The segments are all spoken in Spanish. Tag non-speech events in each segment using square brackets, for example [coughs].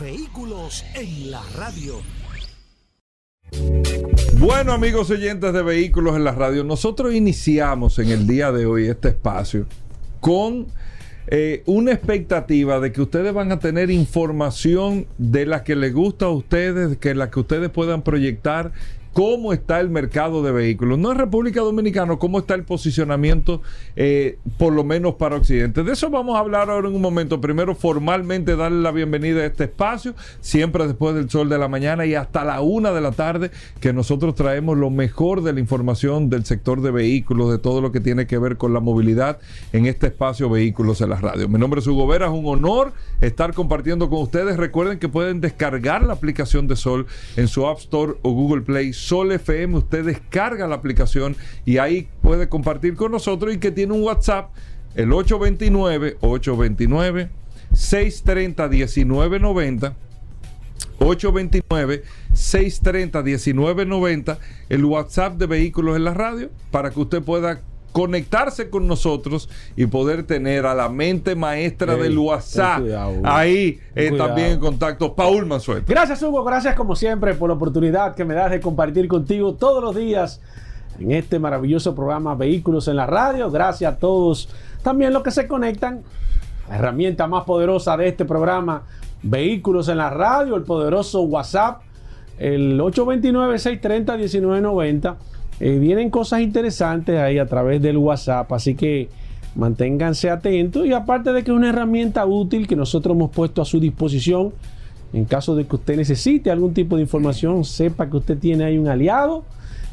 Vehículos en la radio. Bueno amigos oyentes de Vehículos en la radio, nosotros iniciamos en el día de hoy este espacio con eh, una expectativa de que ustedes van a tener información de la que les gusta a ustedes, que la que ustedes puedan proyectar cómo está el mercado de vehículos, no en República Dominicana, cómo está el posicionamiento, eh, por lo menos para Occidente. De eso vamos a hablar ahora en un momento. Primero, formalmente darle la bienvenida a este espacio, siempre después del sol de la mañana y hasta la una de la tarde, que nosotros traemos lo mejor de la información del sector de vehículos, de todo lo que tiene que ver con la movilidad en este espacio Vehículos en la Radio. Mi nombre es Hugo Vera, es un honor estar compartiendo con ustedes. Recuerden que pueden descargar la aplicación de Sol en su App Store o Google Play Sol FM, usted descarga la aplicación y ahí puede compartir con nosotros y que tiene un WhatsApp, el 829-829-630-1990. 829-630-1990, el WhatsApp de Vehículos en la Radio, para que usted pueda conectarse con nosotros y poder tener a la mente maestra del WhatsApp cuidado, ahí eh, también en contacto. Paul Mansueto. Gracias Hugo, gracias como siempre por la oportunidad que me das de compartir contigo todos los días en este maravilloso programa Vehículos en la Radio. Gracias a todos también los que se conectan. La herramienta más poderosa de este programa, Vehículos en la Radio, el poderoso WhatsApp, el 829-630-1990. Eh, vienen cosas interesantes ahí a través del WhatsApp, así que manténganse atentos y aparte de que es una herramienta útil que nosotros hemos puesto a su disposición en caso de que usted necesite algún tipo de información, sepa que usted tiene ahí un aliado.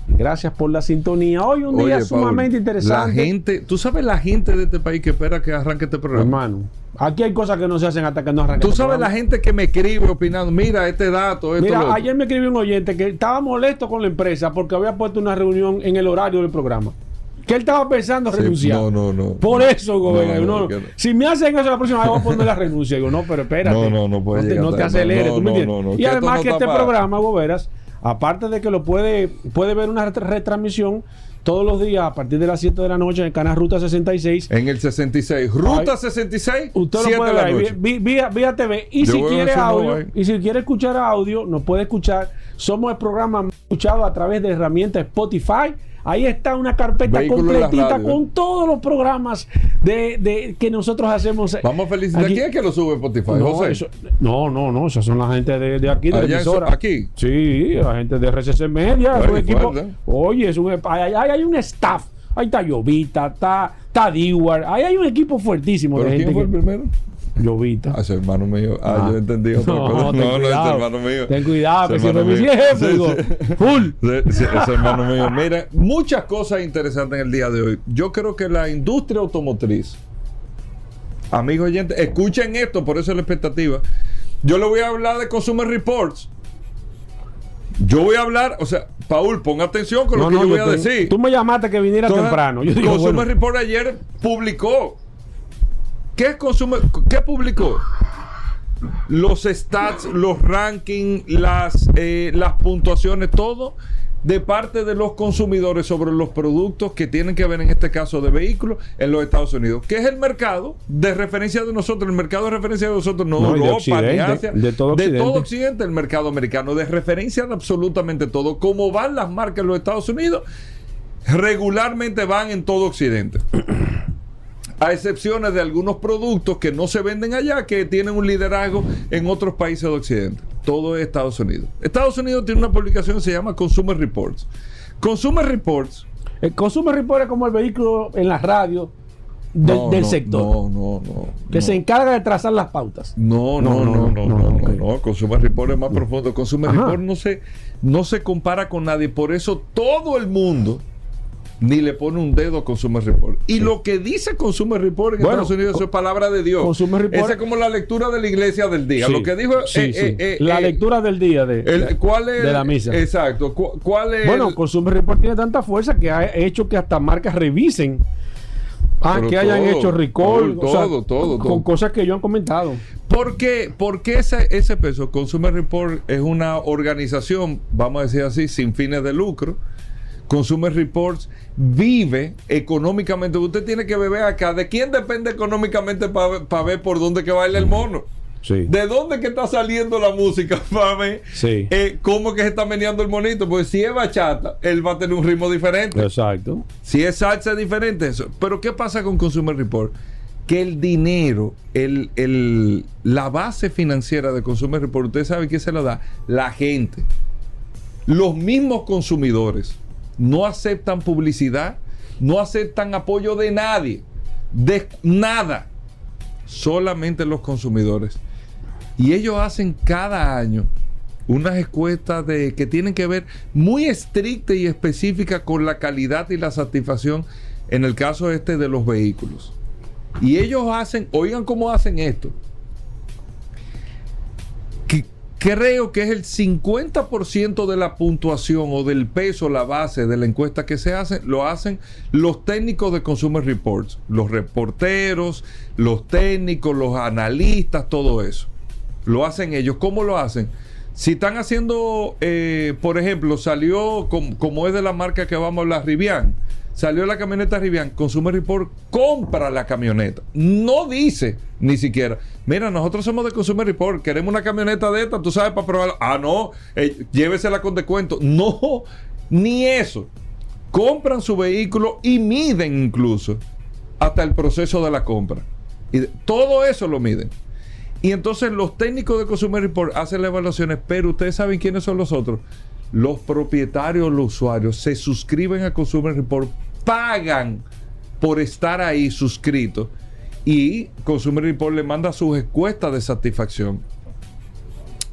Gracias por la sintonía. Hoy un día sumamente interesante. La gente, tú sabes la gente de este país que espera que arranque este programa. Hermano, aquí hay cosas que no se hacen hasta que no arranquen. Tú el sabes la gente que me escribe opinando, mira este dato, esto, Mira, otro". ayer me escribió un oyente que estaba molesto con la empresa porque había puesto una reunión en el horario del programa. Que él estaba pensando Sí, renunciar. no, no, no. Por eso, gobernador. No, no. Si me hacen eso la próxima vez, voy a poner la [laughs] renuncia. Digo, no, pero espérate. No, no, no puede te, no te tarde. aceleres. No, ¿tú me no, entiendes? no, no, y además que este programa, Goberas, aparte de que lo puede, puede ver una ret- retransmisión todos los días a partir de las 7 de la noche en el canal Ruta 66. En el 66. Ruta Ay, 66, Usted 7 lo puede de ver vía, vía TV. Y Yo si quiere audio, y si quiere escuchar audio, nos puede escuchar. Somos el programa más escuchado a través de herramientas Spotify. Ahí está una carpeta Vehículo completita con todos los programas de, de- que nosotros hacemos. Vamos a felicitar. Aquí- ¿Quién es que lo sube Spotify? no, José. eso- no, no, no, esas son la gente de, de aquí, de la Allá emisora. aquí. Sí, la gente de RCC Media. Ay, equipo. Oye, es un, ahí hay un staff. Ahí está Llovita, está, está Dewar. Ahí hay un equipo fuertísimo ¿Pero de quién gente. fue el primero? Llovita. Ah, ese hermano mío. Ah, Ah. yo entendí otra [laughs] No, cosa. ten No, no, ese hermano mío. Ten cuidado, que hermano me mío. jefe, digo, full. Ese hermano mío. Mira, muchas cosas interesantes en el día de hoy. Yo creo que la industria automotriz, amigos oyentes, escuchen esto, por eso es la expectativa. Yo le voy a hablar de Consumer Reports. Yo voy a hablar, o sea, Paul, pon atención con lo No, que no, yo voy yo a te- decir. Tú me llamaste que viniera Entonces, temprano. Yo digo, Consumer bueno, Report ayer publicó. ¿Qué es Consumer? ¿Qué publicó? Los stats, los rankings, las, eh, las puntuaciones, todo de parte de los consumidores sobre los productos que tienen que ver en este caso de vehículos en los Estados Unidos, que es el mercado de referencia de nosotros, el mercado de referencia de nosotros, no, No, y de Europa, ni Occidente, de todo Occidente. Occidente, el mercado americano, de referencia de absolutamente todo. Como van las marcas en los Estados Unidos, regularmente van en todo Occidente. A excepciones de algunos productos que no se venden allá, que tienen un liderazgo en otros países de Occidente. Todo es Estados Unidos. Estados Unidos tiene una publicación que se llama Consumer Reports. Consumer Reports el Consumer Report es como el vehículo en la radio del, no, del no, sector. No, no, no. que no. se encarga de trazar las pautas. No, no, no, no, no, no, Consumer Report es más profundo. Consumer Ajá. Report no se, no se compara con nadie. Por eso todo el mundo ni le pone un dedo a Consumer Report. Y lo que dice Consumer Report en Bueno, Estados Unidos eso es palabra de Dios. Consumer Report- Esa es como la lectura de la iglesia del día. Sí, Lo que dijo sí, eh, sí. eh, eh, la eh, lectura del día de, el- ¿cuál es de la misa. Exacto. Cu- ¿Cuál es Bueno, el- Consumer Report tiene tanta fuerza que ha hecho que hasta marcas revisen. Ah, Pero que hayan todo, hecho recall. todo, o sea, todo, todo, Con todo. cosas que ellos han comentado. ¿Por qué, por qué ese, ese peso? Consumer Report es una organización, vamos a decir así, sin fines de lucro. Consumer Reports vive económicamente. Usted tiene que beber acá. ¿De quién depende económicamente para ver por dónde que baila el mono? Sí. ¿De dónde que está saliendo la música [laughs] ver Sí. eh, cómo que se está meneando el monito? Porque si es bachata, él va a tener un ritmo diferente. Exacto. Si es salsa es diferente eso. Pero ¿qué pasa con Consumer Report? Que el dinero, el, el- la base financiera de Consumer Report, usted sabe quién se la da, la gente. Los mismos consumidores no aceptan publicidad, no aceptan apoyo de nadie, de nada. Solamente los consumidores. Y ellos hacen cada año unas encuestas de, que tienen que ver muy estricta y específica con la calidad y la satisfacción en el caso este de los vehículos. Y ellos hacen, oigan cómo hacen esto. Creo que es el 50% de la puntuación o del peso, la base de la encuesta que se hace, lo hacen los técnicos de Consumer Reports, los reporteros, los técnicos, los analistas, todo eso. Lo hacen ellos. ¿Cómo lo hacen? Si están haciendo, eh, por ejemplo, salió, com- como es de la marca que vamos a hablar, Rivian, salió la camioneta Rivian, Consumer Report compra la camioneta. No dice ni siquiera, mira, nosotros somos de Consumer Report, queremos una camioneta de esta, tú sabes, para probarla. Ah, no, eh, llévesela con descuento. No, ni eso. Compran su vehículo y miden incluso hasta el proceso de la compra. Y todo eso lo miden. Y entonces los técnicos de Consumer Report hacen las evaluaciones, pero ustedes saben quiénes son los otros. Los propietarios, los usuarios, se suscriben a Consumer Report, pagan por estar ahí suscritos y Consumer Report le manda sus encuestas de satisfacción.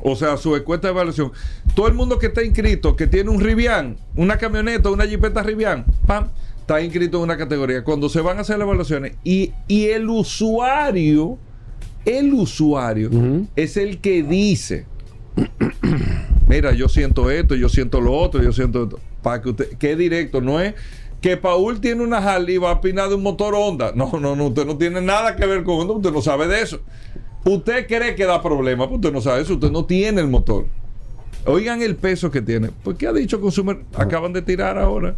O sea, su encuesta de evaluación. Todo el mundo que está inscrito, que tiene un Rivian, una camioneta, una Jeepeta Rivian, pam, está inscrito en una categoría. Cuando se van a hacer las evaluaciones y, y el usuario, el usuario es el que dice, mira, yo siento esto, yo siento lo otro, yo siento esto. Para que usted, que es directo, no es que Paul tiene una Harley y va a opinar de un motor Honda. No, no, no, usted no tiene nada que ver con Honda, usted no sabe de eso. Usted cree que da problemas, pero usted no sabe eso, usted no tiene el motor. Oigan el peso que tiene. ¿Por qué ha dicho Consumer? Acaban de tirar ahora.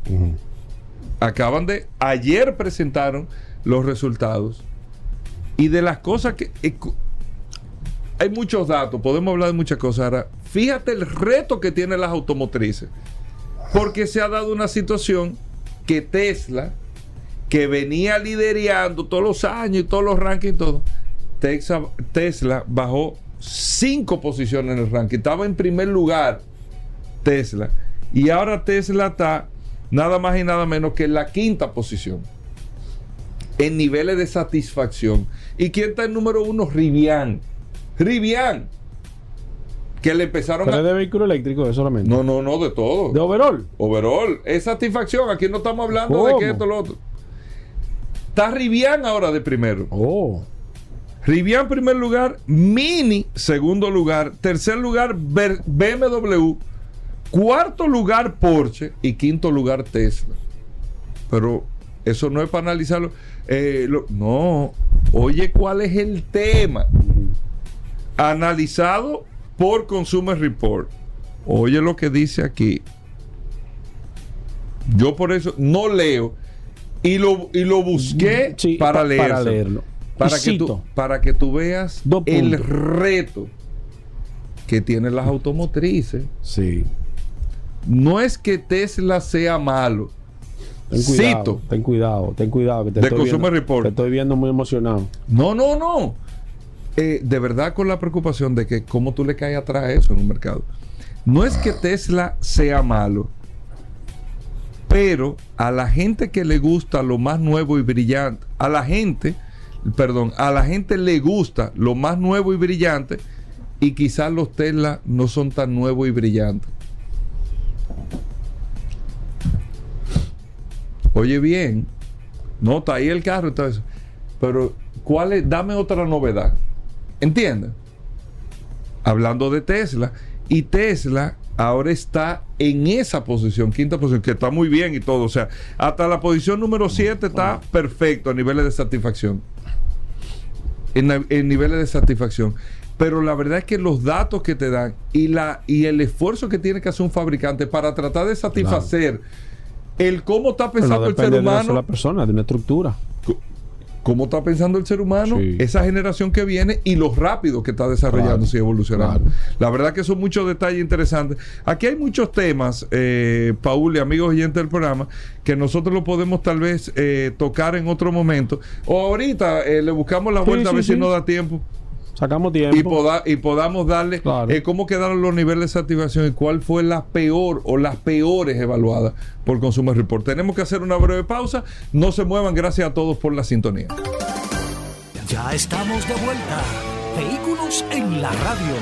Acaban de. Ayer presentaron los resultados. Y de las cosas que. eh, hay muchos datos, podemos hablar de muchas cosas. Ahora, fíjate el reto que tienen las automotrices. Porque se ha dado una situación que Tesla, que venía liderando todos los años y todos los rankings y todo, Tesla bajó cinco posiciones en el ranking. Estaba en primer lugar Tesla. Y ahora Tesla está nada más y nada menos que en la quinta posición. En niveles de satisfacción. ¿Y quién está en número uno? Rivian. Rivian. Que le empezaron Pero a... es de vehículo eléctrico, eso solamente. No, no, no, de todo. De overall. Overall, es satisfacción. Aquí no estamos hablando de ¿Cómo? que esto lo otro. Está Rivian ahora de primero. Oh. Rivian primer lugar, Mini segundo lugar, tercer lugar BMW, cuarto lugar Porsche y quinto lugar Tesla. Pero eso no es para analizarlo. Eh, lo- no, oye, ¿cuál es el tema? Analizado por Consumer Report. Oye lo que dice aquí. Yo por eso no leo y lo, y lo busqué Sí, para, pa- leerlo. para leerlo. Para Y que, tú, para que tú veas el reto que tienen las automotrices. Sí. No es que Tesla sea malo. Ten cuidado, Cito. ten cuidado, ten cuidado. Que te De estoy Consumer viendo- Report. Te estoy viendo muy emocionado. No, no, no. Eh, de verdad con la preocupación de que cómo tú le caes atrás a eso en un mercado. No es que Tesla sea malo, pero a la gente que le gusta lo más nuevo y brillante, a la gente, perdón, a la gente le gusta lo más nuevo y brillante y quizás los Tesla no son tan nuevos y brillantes. Oye bien, no está ahí el carro eso. Pero, ¿cuál es? Dame otra novedad. ¿Entiendes? Hablando de Tesla. Y Tesla ahora está en esa posición, quinta posición, que está muy bien y todo. O sea, hasta la posición número 7 está perfecto a niveles de satisfacción. En, en niveles de satisfacción. Pero la verdad es que los datos que te dan y, la, y el esfuerzo que tiene que hacer un fabricante para tratar de satisfacer el cómo está no pensando el ser depende de una sola humano, persona, de una estructura. Cómo está pensando el ser humano, Sí. esa generación que viene y lo rápido que está desarrollándose y evolucionando. claro. La verdad que son muchos detalles interesantes. Aquí hay muchos temas, eh, Paul y amigos oyentes del programa, que nosotros lo podemos tal vez eh, tocar en otro momento. O ahorita eh, le buscamos la Sí, vuelta a sí, ver si nos da tiempo Sacamos tiempo. y, poda- y podamos darle Claro. eh, cómo quedaron los niveles de satisfacción y cuál fue la peor o las peores evaluadas por Consumer Report. Tenemos que hacer una breve pausa. No se muevan. Gracias a todos por la sintonía. Ya estamos de vuelta. Vehículos en la radio.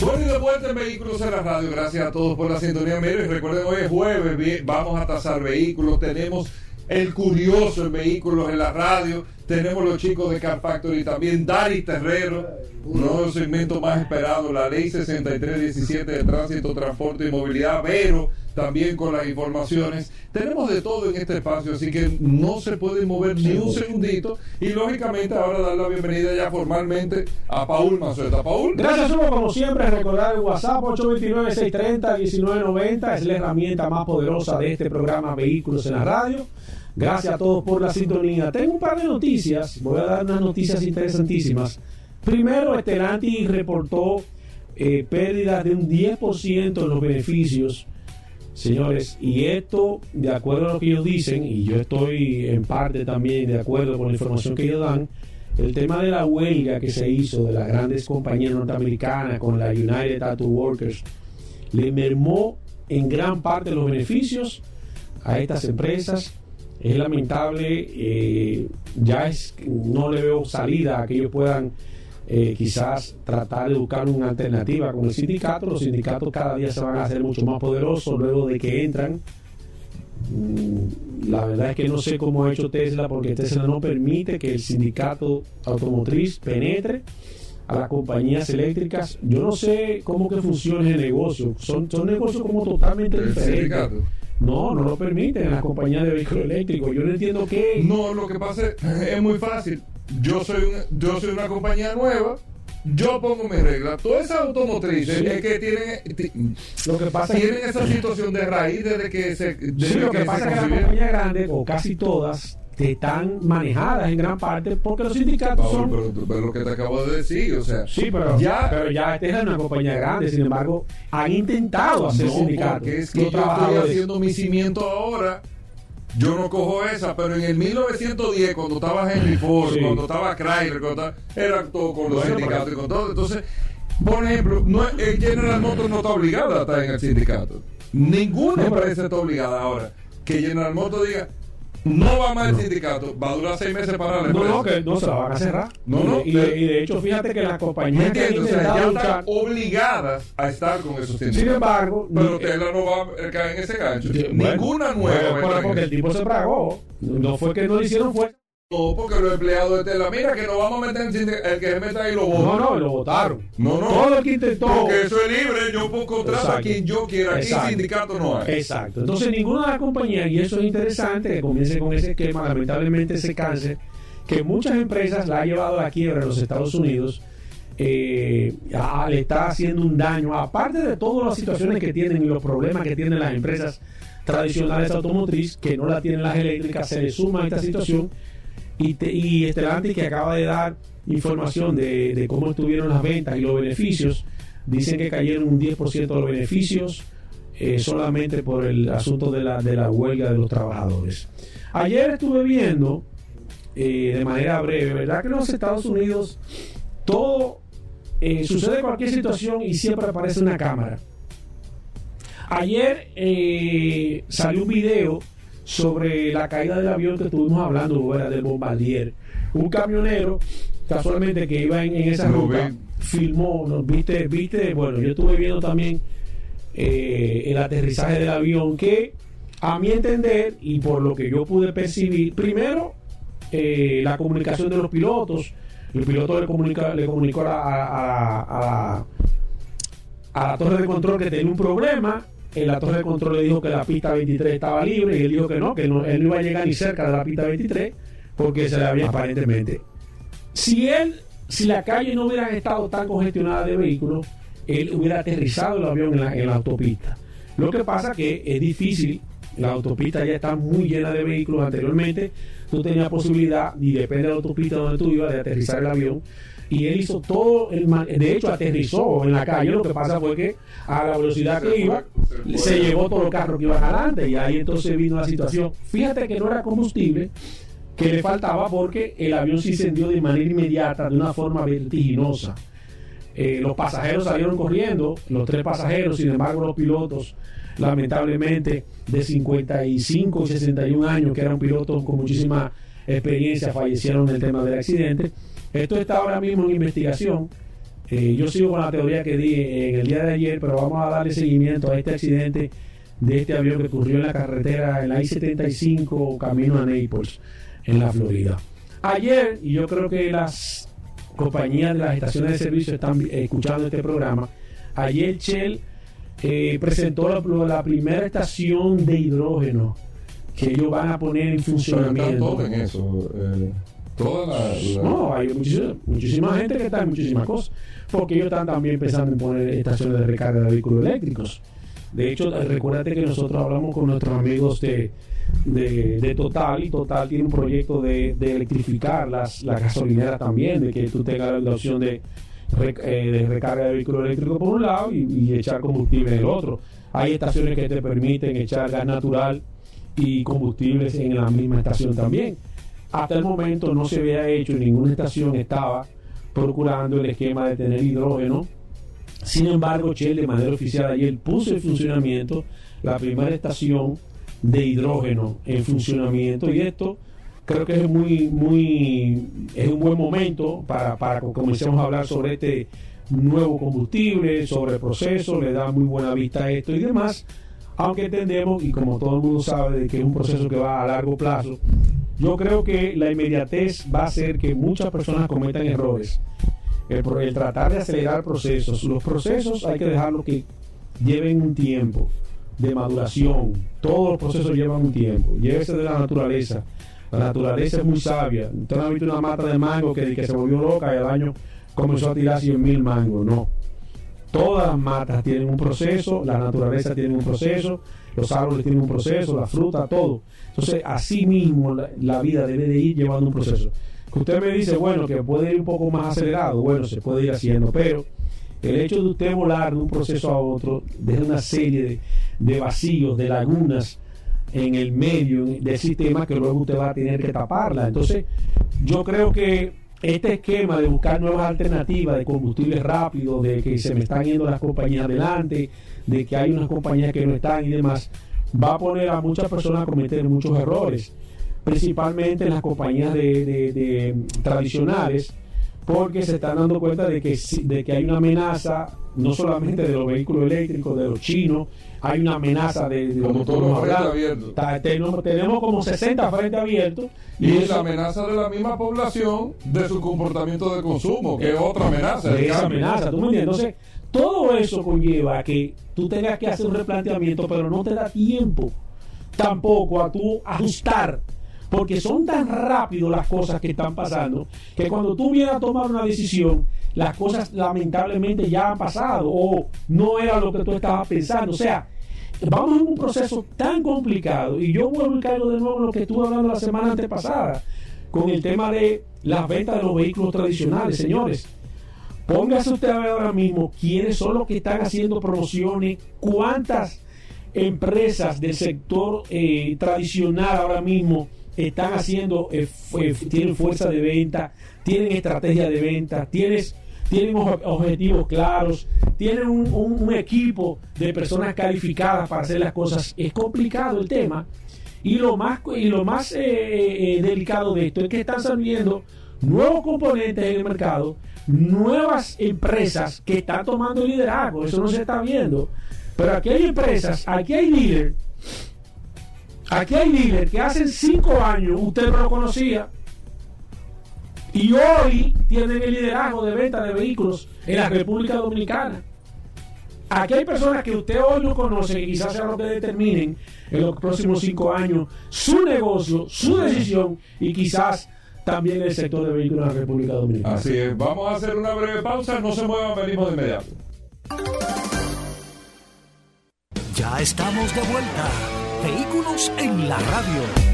Bueno, y de vuelta en Vehículos en la Radio. Gracias a todos por la sintonía. Miren, recuerden, hoy es jueves. Vamos a tasar vehículos. Tenemos el curioso en Vehículos en la Radio. Tenemos los chicos de Car Factory también. Dari Terrero. Uno de los segmentos más esperados. La ley 6317 de tránsito, transporte y movilidad. Vero también con las informaciones. Tenemos de todo en este espacio, así que no se puede mover ni un segundito. Y lógicamente ahora dar la bienvenida ya formalmente a Paul Mazueta. Paul. Gracias. Como siempre, recordar el WhatsApp 829-630-1990 es la herramienta más poderosa de este programa Vehículos en la Radio. Gracias a todos por la sintonía. Tengo un par de noticias. Voy a dar unas noticias interesantísimas. Primero, Estelanti reportó eh, pérdidas de un 10% en los beneficios. Señores, y esto, de acuerdo a lo que ellos dicen, y yo estoy en parte también de acuerdo con la información que ellos dan, el tema de la huelga que se hizo de las grandes compañías norteamericanas con la United Tattoo Workers le mermó en gran parte los beneficios a estas empresas. Es lamentable, eh, ya es, no le veo salida a que ellos puedan eh, quizás tratar de buscar una alternativa con el sindicato. Los sindicatos cada día se van a hacer mucho más poderosos luego de que entran. Mm, La verdad es que no sé cómo ha hecho Tesla porque Tesla no permite que el sindicato automotriz penetre a las compañías eléctricas. Yo no sé cómo que funciona el negocio. Son, son negocios como totalmente diferentes. No, no lo permiten en las compañías de vehículos eléctricos. Yo no entiendo qué. No, lo que pasa es, [laughs] es muy fácil. Yo soy, un- yo soy una compañía nueva. Yo pongo mis reglas. Todas esas automotrices Sí. es que tienen, ti- Lo que pasa es tienen esa situación de raíz desde que se, desde Sí, lo que pasa es que las compañías grandes, o casi todas, están manejadas en gran parte porque los sindicatos Paul, son. pero, pero lo que te acabo de decir, o sea, Sí, pero ya, pero ya esta es una compañía grande, sin embargo, han intentado hacer no, sindicatos. porque es que yo estoy haciendo mi cimiento ahora. Yo no cojo esa, pero en el 1910, cuando estaba Henry Ford, Sí. cuando estaba Chrysler, cuando estaba, era todo con los Bueno, sindicatos pero- y con todo. Entonces, por ejemplo, no, el General Motors no está obligado a estar en el sindicato. Ninguna empresa está obligada ahora. Que General Motors diga, no va más el sindicato, va a durar seis meses para la No, empresa. no, que no se la van a cerrar. No, no, y, de, pero- y de hecho, fíjate que las ¿Me compañías que? O sea, ya están luchar. obligadas a estar con esos sindicatos. Sin embargo, Pero Tesla no va a caer en ese gancho. Bueno, Ninguna nueva. bueno, porque el tipo se pagó. No fue que no le hicieron fuerza. No, porque los empleados de Tesla, mira que nos vamos a meter en. El que se meta ahí lo vota. No, no, lo votaron. No, no. Todo el que intentó. Porque eso es libre. Yo puedo contratar a Exacto. quien yo quiera. Aquí Exacto. sindicato no hay. Exacto. Entonces ninguna de las compañías, y eso es interesante, que comience con ese esquema, lamentablemente ese cáncer, que muchas empresas la ha llevado a la quiebra en los Estados Unidos, eh, le está haciendo un daño, aparte de todas las situaciones que tienen y los problemas que tienen las empresas tradicionales automotriz, que no la tienen las eléctricas, se le suma a esta situación, y, te- y Estelanti que acaba de dar información de, de cómo estuvieron las ventas y los beneficios, dicen que cayeron un 10% de los beneficios, eh, solamente por el asunto de la, de la huelga de los trabajadores. Ayer estuve viendo, eh, de manera breve, ¿verdad? Que en los Estados Unidos todo eh, sucede cualquier situación y siempre aparece una cámara. Ayer eh, salió un video sobre la caída del avión que estuvimos hablando, ¿verdad? del Bombardier. Un camionero, casualmente que iba en, en esa Lo ruta, vi. filmó, ¿no? viste, viste, bueno, yo estuve viendo también eh, el aterrizaje del avión que A mi entender, y por lo que yo pude percibir, primero, eh, la comunicación de los pilotos. El piloto le, comunica, le comunicó a, a, a, a, la torre de control que tenía un problema. En la torre de control le dijo que la pista 23 estaba libre y él dijo que no, que él no iba a llegar ni cerca de la pista 23 porque se le había aparentemente. Si él, si la calle no hubiera estado tan congestionada de vehículos, él hubiera aterrizado el avión en la, autopista. Lo que pasa que es difícil, la autopista ya está muy llena de vehículos anteriormente, tú tenías posibilidad, y depende de la autopista donde tú ibas, de aterrizar el avión. Y él hizo todo, el de hecho aterrizó en la calle, lo que pasa fue que a la velocidad que iba, se llevó todo el carro que iba adelante y ahí entonces vino la situación. Fíjate que no era combustible, que le faltaba porque el avión se incendió de manera inmediata, de una forma vertiginosa. Eh, los pasajeros salieron corriendo, los tres pasajeros, sin embargo los pilotos, lamentablemente de 55 y 61 años, que eran pilotos con muchísima experiencia, fallecieron en el tema del accidente. Esto está ahora mismo en investigación. Eh, yo sigo con la teoría que di en el día de ayer, pero vamos a darle seguimiento a este accidente de este avión que ocurrió en la carretera, en la I-75, camino a Naples, en la Florida. Ayer, y yo creo que las compañías de las estaciones de servicio están escuchando este programa, ayer Shell eh, presentó la, la, primera estación de hidrógeno que ellos van a poner en funcionamiento. Todo en eso. Eh, toda la, No, hay muchísima, gente que está en muchísimas cosas, porque ellos están también pensando en poner estaciones de recarga de vehículos eléctricos. De hecho, recuérdate que nosotros hablamos con nuestros amigos de, de, Total y Total tiene un proyecto de, electrificar las, las gasolineras también, de que tú tengas la opción de, eh, de recarga de vehículos eléctricos por un lado y, echar combustible en el otro. Hay estaciones que te permiten echar gas natural y combustibles en la misma estación también. Hasta el momento no se había hecho, ninguna estación estaba procurando el esquema de tener hidrógeno. Sin embargo, Shell de manera oficial ayer puso en funcionamiento la primera estación de hidrógeno en funcionamiento y esto creo que es muy muy es un buen momento para, para que comencemos a hablar sobre este nuevo combustible, sobre el proceso, le da muy buena vista a esto y demás, aunque entendemos y como todo el mundo sabe que es un proceso que va a largo plazo, yo creo que la inmediatez va a hacer que muchas personas cometan errores. El, el tratar de acelerar procesos, los procesos hay que dejarlo que lleven un tiempo de maduración. Todos los procesos llevan un tiempo. Llévese de la naturaleza. La naturaleza es muy sabia. Usted no ha visto una mata de mango que, que se volvió loca y al año comenzó a tirar 100 mil mangos. No. Todas las matas tienen un proceso, la naturaleza tiene un proceso, los árboles tienen un proceso, la fruta, todo. Entonces, así mismo la, vida debe de ir llevando un proceso. Que usted me dice, bueno, que puede ir un poco más acelerado, bueno, se puede ir haciendo, pero el hecho de usted volar de un proceso a otro, deja una serie de, de vacíos, de lagunas en el medio del sistema que luego usted va a tener que taparla. Entonces, yo creo que este esquema de buscar nuevas alternativas de combustible rápido, de que se me están yendo las compañías adelante, de que hay unas compañías que no están y demás, va a poner a muchas personas a cometer muchos errores, principalmente en las compañías de tradicionales, porque se están dando cuenta de que, de que hay una amenaza no solamente de los vehículos eléctricos, de los chinos, hay una amenaza de, de como todos los. Tenemos, tenemos como 60 frentes abiertos. Y, y la amenaza de la misma población de su comportamiento de consumo, que es otra amenaza. De esa amenaza, ¿tú me entiendes? Entonces, todo eso conlleva que tú tengas que hacer un replanteamiento, pero no te da tiempo tampoco a tú ajustar porque son tan rápidos las cosas que están pasando que cuando tú vienes a tomar una decisión, las cosas lamentablemente ya han pasado o no era lo que tú estabas pensando. O sea, vamos en un proceso tan complicado y yo vuelvo a caigo de nuevo lo que estuve hablando la semana antepasada con el tema de las ventas de los vehículos tradicionales, señores. Póngase usted a ver ahora mismo quiénes son los que están haciendo promociones, cuántas empresas del sector eh, tradicional ahora mismo están haciendo, eh, tienen fuerza de venta, tienen estrategia de venta, tienes, tienen objetivos claros, tienen un, equipo de personas calificadas para hacer las cosas. Es complicado el tema. Y lo más, y lo más eh, eh, delicado de esto es que están saliendo nuevos componentes en el mercado, nuevas empresas que están tomando liderazgo. Eso no se está viendo. Pero aquí hay empresas, aquí hay líderes Aquí hay dealers que hace cinco años usted no lo conocía y hoy tienen el liderazgo de venta de vehículos en la República Dominicana. Aquí hay personas que usted hoy no conoce y quizás sea lo que determinen en los próximos cinco años su negocio, su decisión y quizás también el sector de vehículos en la República Dominicana. Así es. Vamos a hacer una breve pausa. No se muevan, venimos de inmediato. Ya estamos de vuelta. Vehículos en la radio.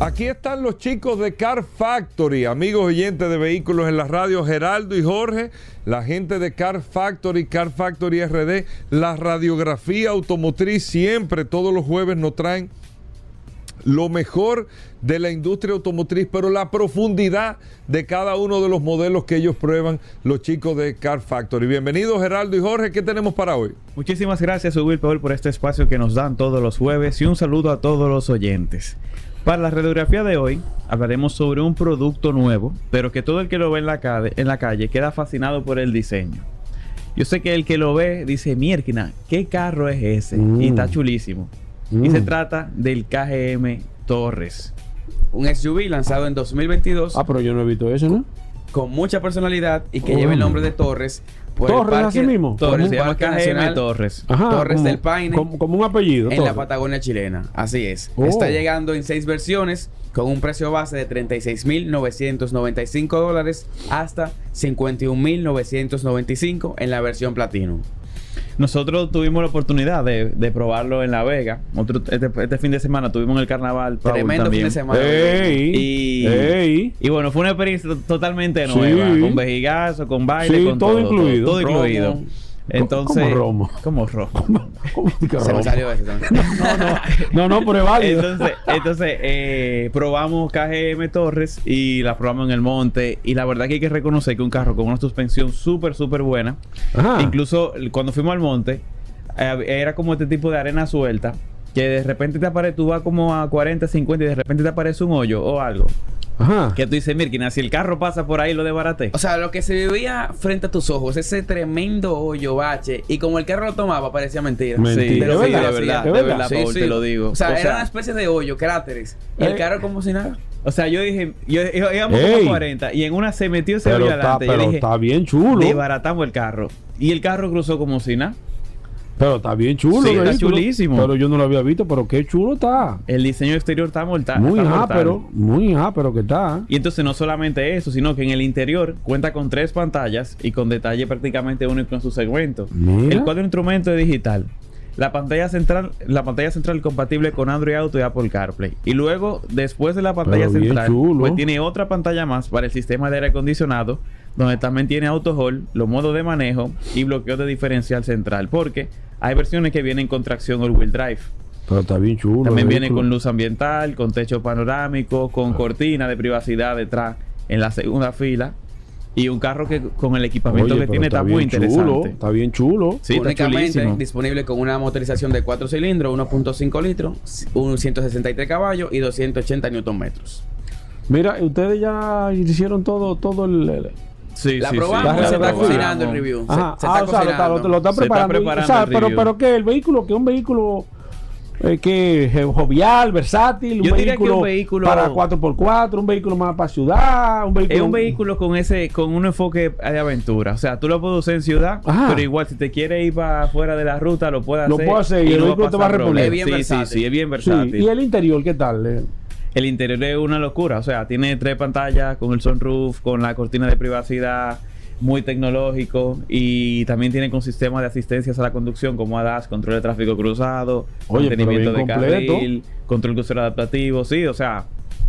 Aquí están los chicos de Car Factory, amigos oyentes de vehículos en la radio, Geraldo y Jorge, la gente de Car Factory, Car Factory RD, la radiografía automotriz, siempre, todos los jueves nos traen lo mejor de la industria automotriz, pero la profundidad de cada uno de los modelos que ellos prueban, los chicos de Car Factory. Bienvenidos Geraldo y Jorge, ¿qué tenemos para hoy? Muchísimas gracias, Will Paul, por este espacio que nos dan todos los jueves y un saludo a todos los oyentes. Para la radiografía de hoy hablaremos sobre un producto nuevo, pero que todo el que lo ve en la, calle, en la calle queda fascinado por el diseño. Yo sé que el que lo ve dice, mierda, ¿qué carro es ese? Mm. Y está chulísimo. Y Mm. se trata del KGM Torres. Un SUV lanzado en 2022 Ah, pero yo no he visto eso, ¿no? con mucha personalidad y que Oh. lleva el nombre de Torres. Por el Torres, parque- así mismo. Torres, Como se un llama nacional. Torres. Ajá, Torres como- del Paine. Como, como un apellido. En Torres. la Patagonia chilena, así es. Oh. Está llegando en seis versiones con un precio base de 36.995 dólares hasta 51.995 en la versión Platinum. Nosotros tuvimos la oportunidad de, de probarlo en La Vega. Otro- este, este fin de semana tuvimos el carnaval. Paul, Tremendo también. fin de semana. ¡Ey! Y, ¡Ey! y bueno, fue una experiencia to- totalmente Sí. nueva. Con vejigazo, con baile, Sí, con todo todo, incluido. Todo, incluido. Entonces, ¿Cómo romo? [laughs] Como romo. ¿Cómo que Se me salió ese también. No, no, pero es válido. Entonces, entonces eh, probamos KGM Torres y la probamos en el monte. Y la verdad que hay que reconocer que un carro con una suspensión súper, súper buena. Ajá. Incluso cuando fuimos al monte, eh, era como este tipo de arena suelta. Que de repente te aparece, tú vas como a 40, 50 y de repente te aparece un hoyo o algo. Ajá. Que tú dices, Mirkina, si el carro pasa por ahí, lo desbaraté. O sea, lo que se vivía frente a tus ojos, ese tremendo hoyo bache, y como el carro lo tomaba, parecía mentira. Mentira. Sí, ¿De de verdad? verdad, de verdad, ¿De de verdad? verdad, Sí, Paul, sí. te lo digo. O sea, era una especie de hoyo, cráteres. Y el Eh, carro como si nada. O sea, yo dije, yo, yo- íbamos Ey. como a 40 y en una se metió ese hoyo está, adelante. Yo pero dije, está bien chulo. desbaratamos el carro. Y el carro cruzó como si nada. Pero está bien chulo. Sí, está chulísimo. Pero yo no lo había visto, pero qué chulo está. El diseño exterior está mortal. muy está mortal. ápero, muy ápero que está. Y entonces no solamente eso, sino que en el interior cuenta con tres pantallas y con detalle prácticamente único en su segmento. Mira. El cuadro instrumento es digital. La pantalla central, la pantalla central compatible con Android Auto y Apple CarPlay. Y luego, después de la pantalla Pero central, pues tiene otra pantalla más para el sistema de aire acondicionado, donde también tiene auto hold, los modos de manejo y bloqueo de diferencial central. Porque hay versiones que vienen con tracción all-wheel drive. Pero está bien chulo. También viene con luz ambiental, con techo panorámico, con cortina de privacidad detrás en la segunda fila. Y un carro que con el equipamiento Oye, que tiene está, muy bien interesante. Chulo, está bien chulo. Sí, está Únicamente disponible con una motorización de 4 cilindros, 1.5 litros, un 163 caballos y 280 newton metros. Mira, ustedes ya hicieron todo, todo el. El- Sí, La sí, sí. probamos, La se está cocinando el review. Se- Ajá. Se, ah, está o sea, lo está, lo, lo está Se está preparando. preparando o sea, el pero, review. pero que el vehículo, que es un vehículo eh, que jovial, versátil, un Yo diría que vehículo, un vehículo- para 4x4, un vehículo más para ciudad, un vehículo. Es un vehículo con ese, con un enfoque de aventura. O sea, tú lo puedes usar en ciudad, Ajá. pero igual si te quieres ir para fuera de la ruta, lo puedes Lo hacer. puedo hacer y el no vehículo te va a reponer. problema. Es bien sí, versátil. sí, sí, es bien Sí, versátil. y el interior, ¿qué tal? El interior es una locura, o sea, tiene tres pantallas con el sunroof, con la cortina de privacidad, muy tecnológico y también tiene con sistemas de asistencias a la conducción como ADAS, control de tráfico cruzado, Oye, mantenimiento de completo. carril, control crucero adaptativo, sí, o sea,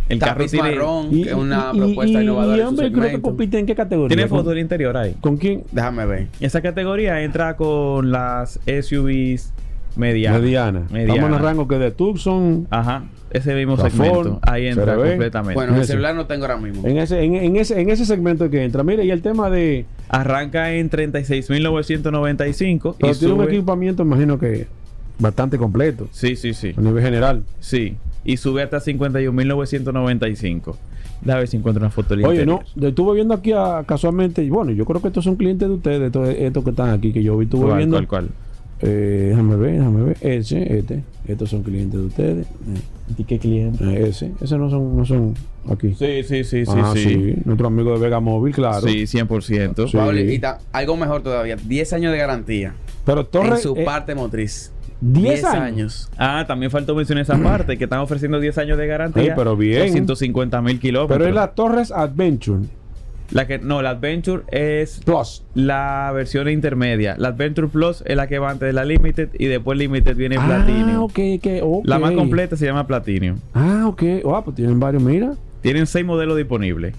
el carro tiene, marrón, Y, que es una y- propuesta y- innovadora. Y su vehículo que compite en qué categoría? tiene ¿Con- foto del interior ahí. ¿Con quién? Déjame ver. Esa categoría entra con las SUVs medianas. Mediana. Mediana. Estamos en el rango que de Tucson. Ajá, ese mismo segmento. Ahí entra completamente. Bueno, en el Ese. celular no tengo ahora mismo. En ese, en, en ese, en ese segmento que entra. Mire, y el tema de. Arranca en 36.995 Pero y tiene un sube... equipamiento, imagino que bastante completo Sí, sí, sí. a nivel general. Sí. Y sube hasta 51.995. Déjame ver si encuentro una foto del Oye, no, interior. estuve viendo aquí a- casualmente, y bueno, yo creo que estos son clientes de ustedes, estos, estos que están aquí, que yo vi, estuve ¿Cuál, viendo cuál, cuál? Eh, déjame ver, déjame ver. Ese, este. Estos son clientes de ustedes. ¿Y qué cliente? Eh, ese. Ese no son, no son aquí. Sí, sí, sí, sí, Ah, sí. Nuestro amigo de Vega Móvil, claro. Sí, 100%. Sí. Pablo, y ta- algo mejor todavía, 10 años de garantía Pero Torre. en su eh, parte motriz. 10 años. Ah, también faltó mencionar esa parte, que están ofreciendo 10 años de garantía. Ey, pero bien. 250 mil kilómetros. Pero es la Torres Adventure La que, no, la Adventure es Plus. la versión intermedia. La Adventure Plus es la que va antes de la Limited y después Limited viene Ah, Platinum. ok, ok, ok. La más completa se llama Platinum. Ah, ok. Oh, pues tienen varios, mira. Tienen seis modelos disponibles.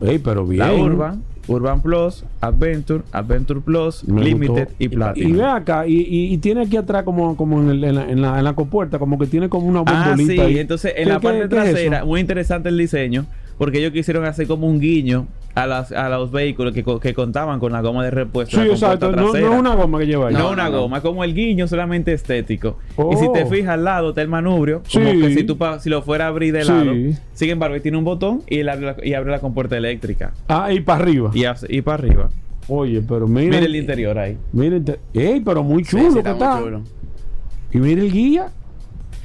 Ey, pero bien. La Urban, Urban Plus, Adventure, Adventure Plus, Me Limited gustó. y Platinum. Y ve acá, y, y- y tiene aquí atrás como, como en, el- en la, en, la, en la compuerta, como que tiene como una Ah, bombolita. sí. ahí. Entonces, en ¿Qué- la parte es trasera, muy interesante el diseño, porque ellos quisieron hacer como un guiño a, las, a los vehículos que, que contaban con la goma de repuesto. Sí, exacto. No, no una goma que lleva ahí. No, No, una no, goma, como el guiño solamente estético. Oh. Y si te fijas al lado está el manubrio, Sí. como que si tú pa- si lo fuera a abrir de Sí. lado. Sin embargo, ahí tiene un botón y, él abre la, y abre la compuerta eléctrica. Ah, y para arriba. Y, y para arriba. Oye, pero mira. Mira el interior ahí. Mira el Ey, pero muy Sí, chulo sí, que está está. muy chulo. Y mira el guía.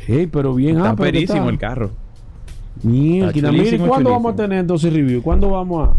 Ey, pero bien Está que perísimo está. el carro. Está mira, ¿y chulísimo, cuándo chulísimo. vamos a tener entonces review? ¿Cuándo vamos a...?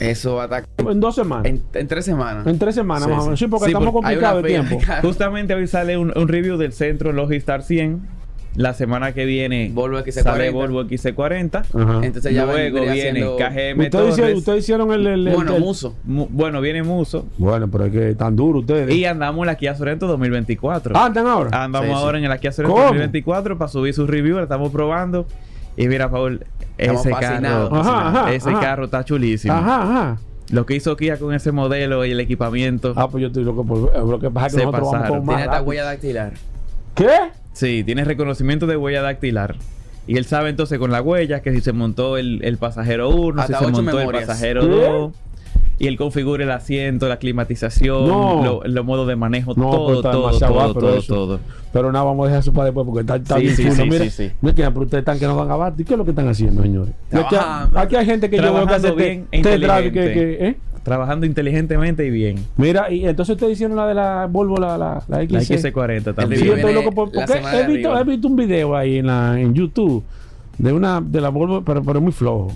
Eso va a estar En dos semanas. en, en tres semanas. En tres semanas Sí, más o sí. menos. Sí, porque Sí, estamos porque complicados de tiempo. claro. [laughs] Justamente hoy sale un, un review del centro Logistar 100. La semana que viene Volvo XC40. sale Volvo XC40. Ajá. Entonces ya Luego viene siendo- KGM Ustedes hicieron, ustedes hicieron el... el- el- Bueno, el- Muso. Mu- bueno, viene Muso. Bueno, pero es que están duros ustedes. Y andamos en la Kia Sorento 2024. Ah, ¿están ahora? Andamos Sí, sí. ahora en la Kia Sorento ¿Cómo? 2024 para subir su review. La estamos probando. Y mira, Paul, Estamos ese carro, fascinados. Ajá, ajá, ese ajá. carro está chulísimo. Ajá, ajá. Lo que hizo Kia con ese modelo y el equipamiento. Ah, pues yo estoy loco por ver. Lo que pasa es que Se nosotros vamos pasaron. con más Tiene esta huella dactilar. ¿Qué? Sí, tiene reconocimiento de huella dactilar. Y él sabe entonces con la huella que si se montó el, el pasajero 1, si Hasta se montó memorias. el pasajero ¿Qué? 2. Y él configura el asiento, la climatización, No. lo- los modos de manejo, No, todo, todo, todo, todo, todo. Pero nada, vamos a dejar eso para después porque está, está Sí, bien sí, chulo. sí, Mira, sí, sí. mira que pero ustedes están que no van a batir. ¿Qué es lo que están haciendo, señores? Aquí, hay gente que yo veo que hace bien te- e que, ¿eh? Trabajando inteligentemente y bien. Mira, y entonces ustedes hicieron la de la Volvo, la, la, la XC. La XC40 Sí, yo también. review estoy loco por, porque he visto, he visto un video ahí en, la, en YouTube de una de la Volvo, pero, pero muy flojo.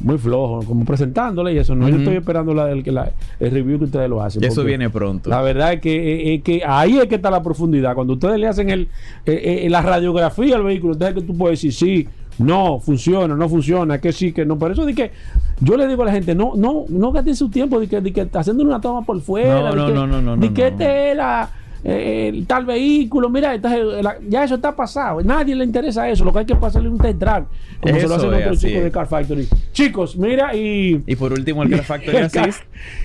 Muy flojo, como presentándola y eso. No, yo estoy esperando la, el, la- el review que ustedes lo hacen. Eso viene pronto. La verdad es que, eh, que ahí es que está la profundidad. Cuando ustedes le hacen el, eh, eh, la radiografía al vehículo, entonces es que tú puedes decir sí, no, funciona, no funciona, que sí, que no. Por eso de que yo le digo a la gente, no, no, no gasten su tiempo de que, de que haciendo una toma por fuera. No, de no, que, no, no, no, de no, que no. este es la- eh, tal vehículo, mira, esta es la- ya eso está pasado. Nadie le interesa eso. Lo que hay que pasarle un test drive, como se lo hacen es, otros chicos de Car Factory. Chicos, mira, y. Y por último, el Car [laughs] Factory el Car- Assist.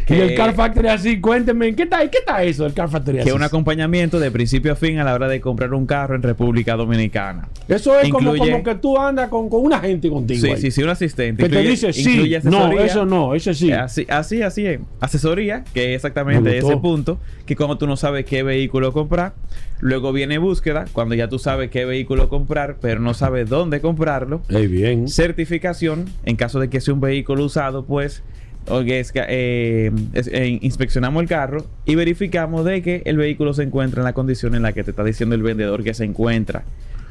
y [laughs] el que- Car Factory así, cuéntenme, ¿qué está, ¿qué está eso, el Car Factory que Assist? es un acompañamiento de principio a fin a la hora de comprar un carro en República Dominicana. Eso es como, Incluye- como que tú andas con, con una gente contigo. Sí, ahí. sí, sí, un asistente. Que te dice sí, no, eso no, eso sí. Así, así, así es. Asesoría, que es Me exactamente ese punto, que cuando tú no sabes qué vehículo comprar, luego viene búsqueda, cuando ya tú sabes qué vehículo comprar, pero no sabes dónde comprarlo. Ey, bien. Certificación, en caso de que sea un vehículo usado, pues eh, es- eh, inspeccionamos el carro y verificamos de que el vehículo se encuentra en la condición en la que te está diciendo el vendedor que se encuentra.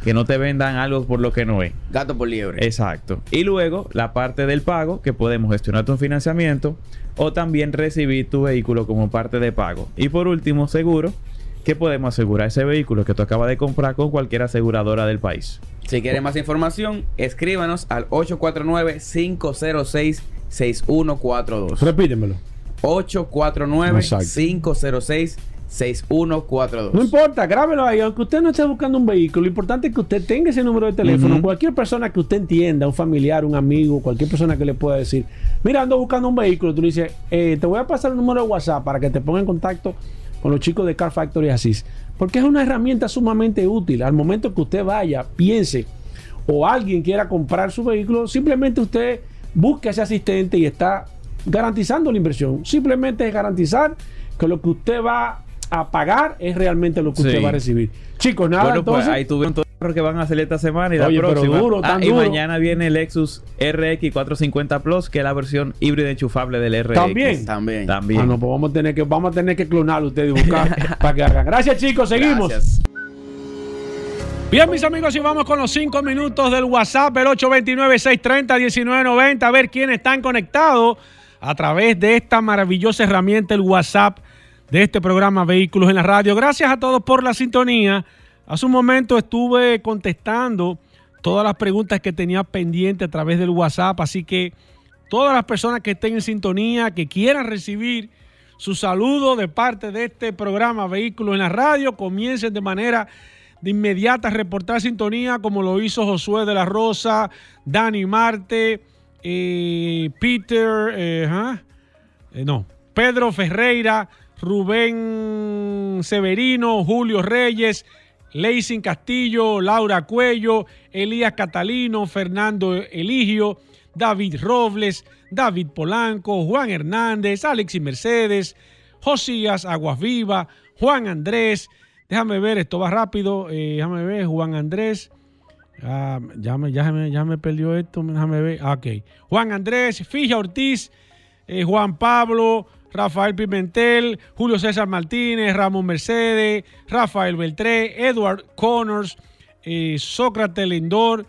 Que no te vendan algo por lo que no es. Gato por liebre. Exacto. Y luego la parte del pago, que podemos gestionar tu financiamiento o también recibir tu vehículo como parte de pago. Y por último, seguro, que podemos asegurar ese vehículo que tú acabas de comprar con cualquier aseguradora del país. Si quieren más información, escríbanos al 849-506-6142. Repítemelo. 849-506-6142. No importa, grábelo ahí. Aunque usted no esté buscando un vehículo, lo importante es que usted tenga ese número de teléfono. Cualquier persona que usted entienda, un familiar, un amigo, cualquier persona que le pueda decir, mira, ando buscando un vehículo. Tú le dices, eh, te voy a pasar el número de WhatsApp para que te ponga en contacto con los chicos de Car Factory Assist. Porque es una herramienta sumamente útil. Al momento que usted vaya, piense, o alguien quiera comprar su vehículo, simplemente usted busca ese asistente y está garantizando la inversión. Simplemente es garantizar que lo que usted va a pagar es realmente lo que Sí. usted va a recibir. Chicos, nada, bueno, pues ahí tuvieron que van a salir esta semana y Oye, la pero próxima. Ah, y duro. mañana viene el Lexus RX 450 Plus, que es la versión híbrida enchufable del RX. También. También. También. Ah, no, pues vamos a tener que, vamos a tener que clonarlo ustedes y buscar [laughs] para que hagan. Gracias, chicos. Seguimos. Gracias. Bien, mis amigos, y vamos con los cinco minutos del WhatsApp, el 829-630-1990, a ver quiénes están conectados a través de esta maravillosa herramienta, el WhatsApp de este programa Vehículos en la Radio. Gracias a todos por la sintonía. Hace un momento estuve contestando todas las preguntas que tenía pendiente a través del WhatsApp, así que todas las personas que estén en sintonía, que quieran recibir su saludo de parte de este programa Vehículos en la Radio, comiencen de manera de inmediata a reportar sintonía como lo hizo Josué de la Rosa, Dani Marte, eh, Peter, eh, eh, no, Pedro Ferreira, Rubén Severino, Julio Reyes, Leising Castillo, Laura Cuello, Elías Catalino, Fernando Eligio, David Robles, David Polanco, Juan Hernández, Alexis Mercedes, Josías Aguas Viva, Juan Andrés, déjame ver, esto va rápido, eh, déjame ver, Juan Andrés, ah, ya, me, ya, me, ya me perdió esto, déjame ver, ah, ok, Juan Andrés, Fija Ortiz, eh, Juan Pablo, Rafael Pimentel, Julio César Martínez, Ramón Mercedes, Rafael Beltré, Edward Connors, eh, Sócrates Lindor,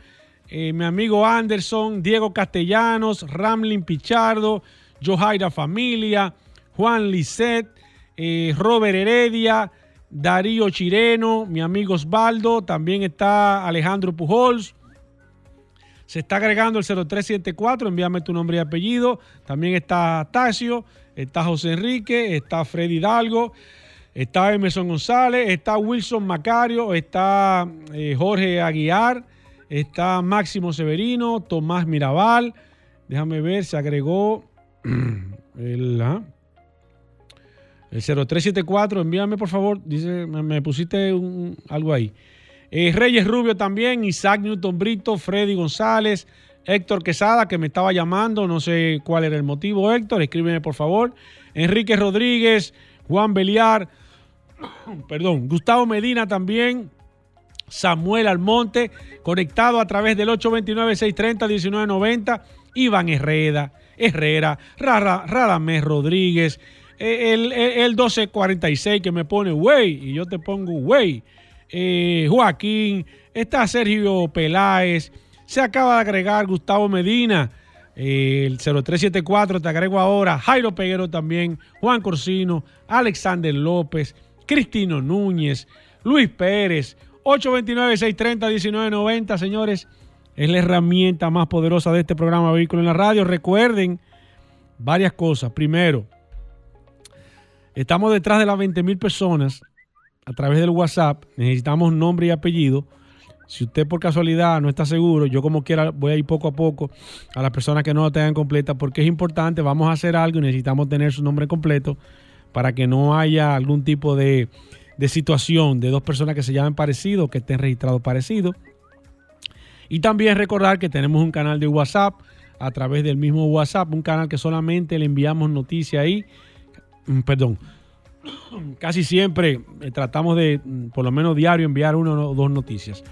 eh, mi amigo Anderson, Diego Castellanos, Ramlin Pichardo, Johaira Familia, Juan Lisset, eh, Robert Heredia, Darío Chireno, mi amigo Osvaldo, también está Alejandro Pujols, se está agregando el 0374, envíame tu nombre y apellido. También está Tacio, está José Enrique, está Freddy Hidalgo, está Emerson González, está Wilson Macario, está eh, Jorge Aguiar, está Máximo Severino, Tomás Mirabal. Déjame ver, se agregó [clears throat] el, ah, el 0374, envíame por favor, dice, me, pusiste algo ahí. Eh, Reyes Rubio también, Isaac Newton Brito, Freddy González, Héctor Quesada, que me estaba llamando, no sé cuál era el motivo, Héctor, escríbeme por favor. Enrique Rodríguez, Juan Beliar, [coughs] perdón, Gustavo Medina también, Samuel Almonte, conectado a través del 829-630-1990, Iván Herrera, Herrera, Rara, Radamés Rodríguez, el, el, el 1246 que me pone güey, y yo te pongo güey, eh, Joaquín, está Sergio Peláez, se acaba de agregar Gustavo Medina, eh, el 0374 te agrego ahora, Jairo Peguero también, Juan Corsino, Alexander López, Cristino Núñez, Luis Pérez, 829-630-1990, señores, es la herramienta más poderosa de este programa Vehículo en la Radio. Recuerden varias cosas. Primero, estamos detrás de las 20 mil personas a través del WhatsApp. Necesitamos nombre y apellido. Si usted por casualidad no está seguro, yo como quiera voy a ir poco a poco a las personas que no lo tengan completa porque es importante, vamos a hacer algo y necesitamos tener su nombre completo para que no haya algún tipo de, de situación de dos personas que se llamen parecidos, que estén registrados parecidos. Y también recordar que tenemos un canal de WhatsApp a través del mismo WhatsApp, un canal que solamente le enviamos noticias ahí. Mm, Perdón, [coughs] casi siempre eh, tratamos de, mm, por lo menos diario, enviar una o dos noticias.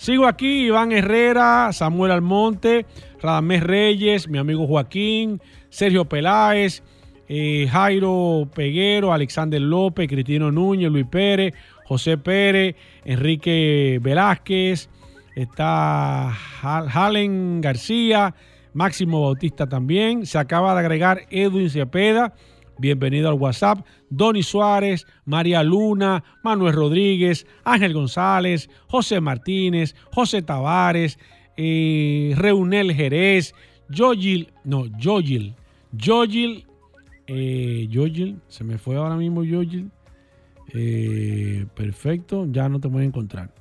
Sigo aquí, Iván Herrera, Samuel Almonte, Radamés Reyes, mi amigo Joaquín, Sergio Peláez, eh, Jairo Peguero, Alexander López, Cristino Núñez, Luis Pérez, José Pérez, Enrique Velázquez, está Hal- Halen García, Máximo Bautista también. Se acaba de agregar Edwin Cepeda. Bienvenido al WhatsApp. Donny Suárez, María Luna, Manuel Rodríguez, Ángel González, José Martínez, José Tavares, eh, Reunel Jerez, Joyil, no, Joyil, Joyil, eh, Joyil, se me fue ahora mismo Joyil. Eh, perfecto, ya no te voy a encontrar.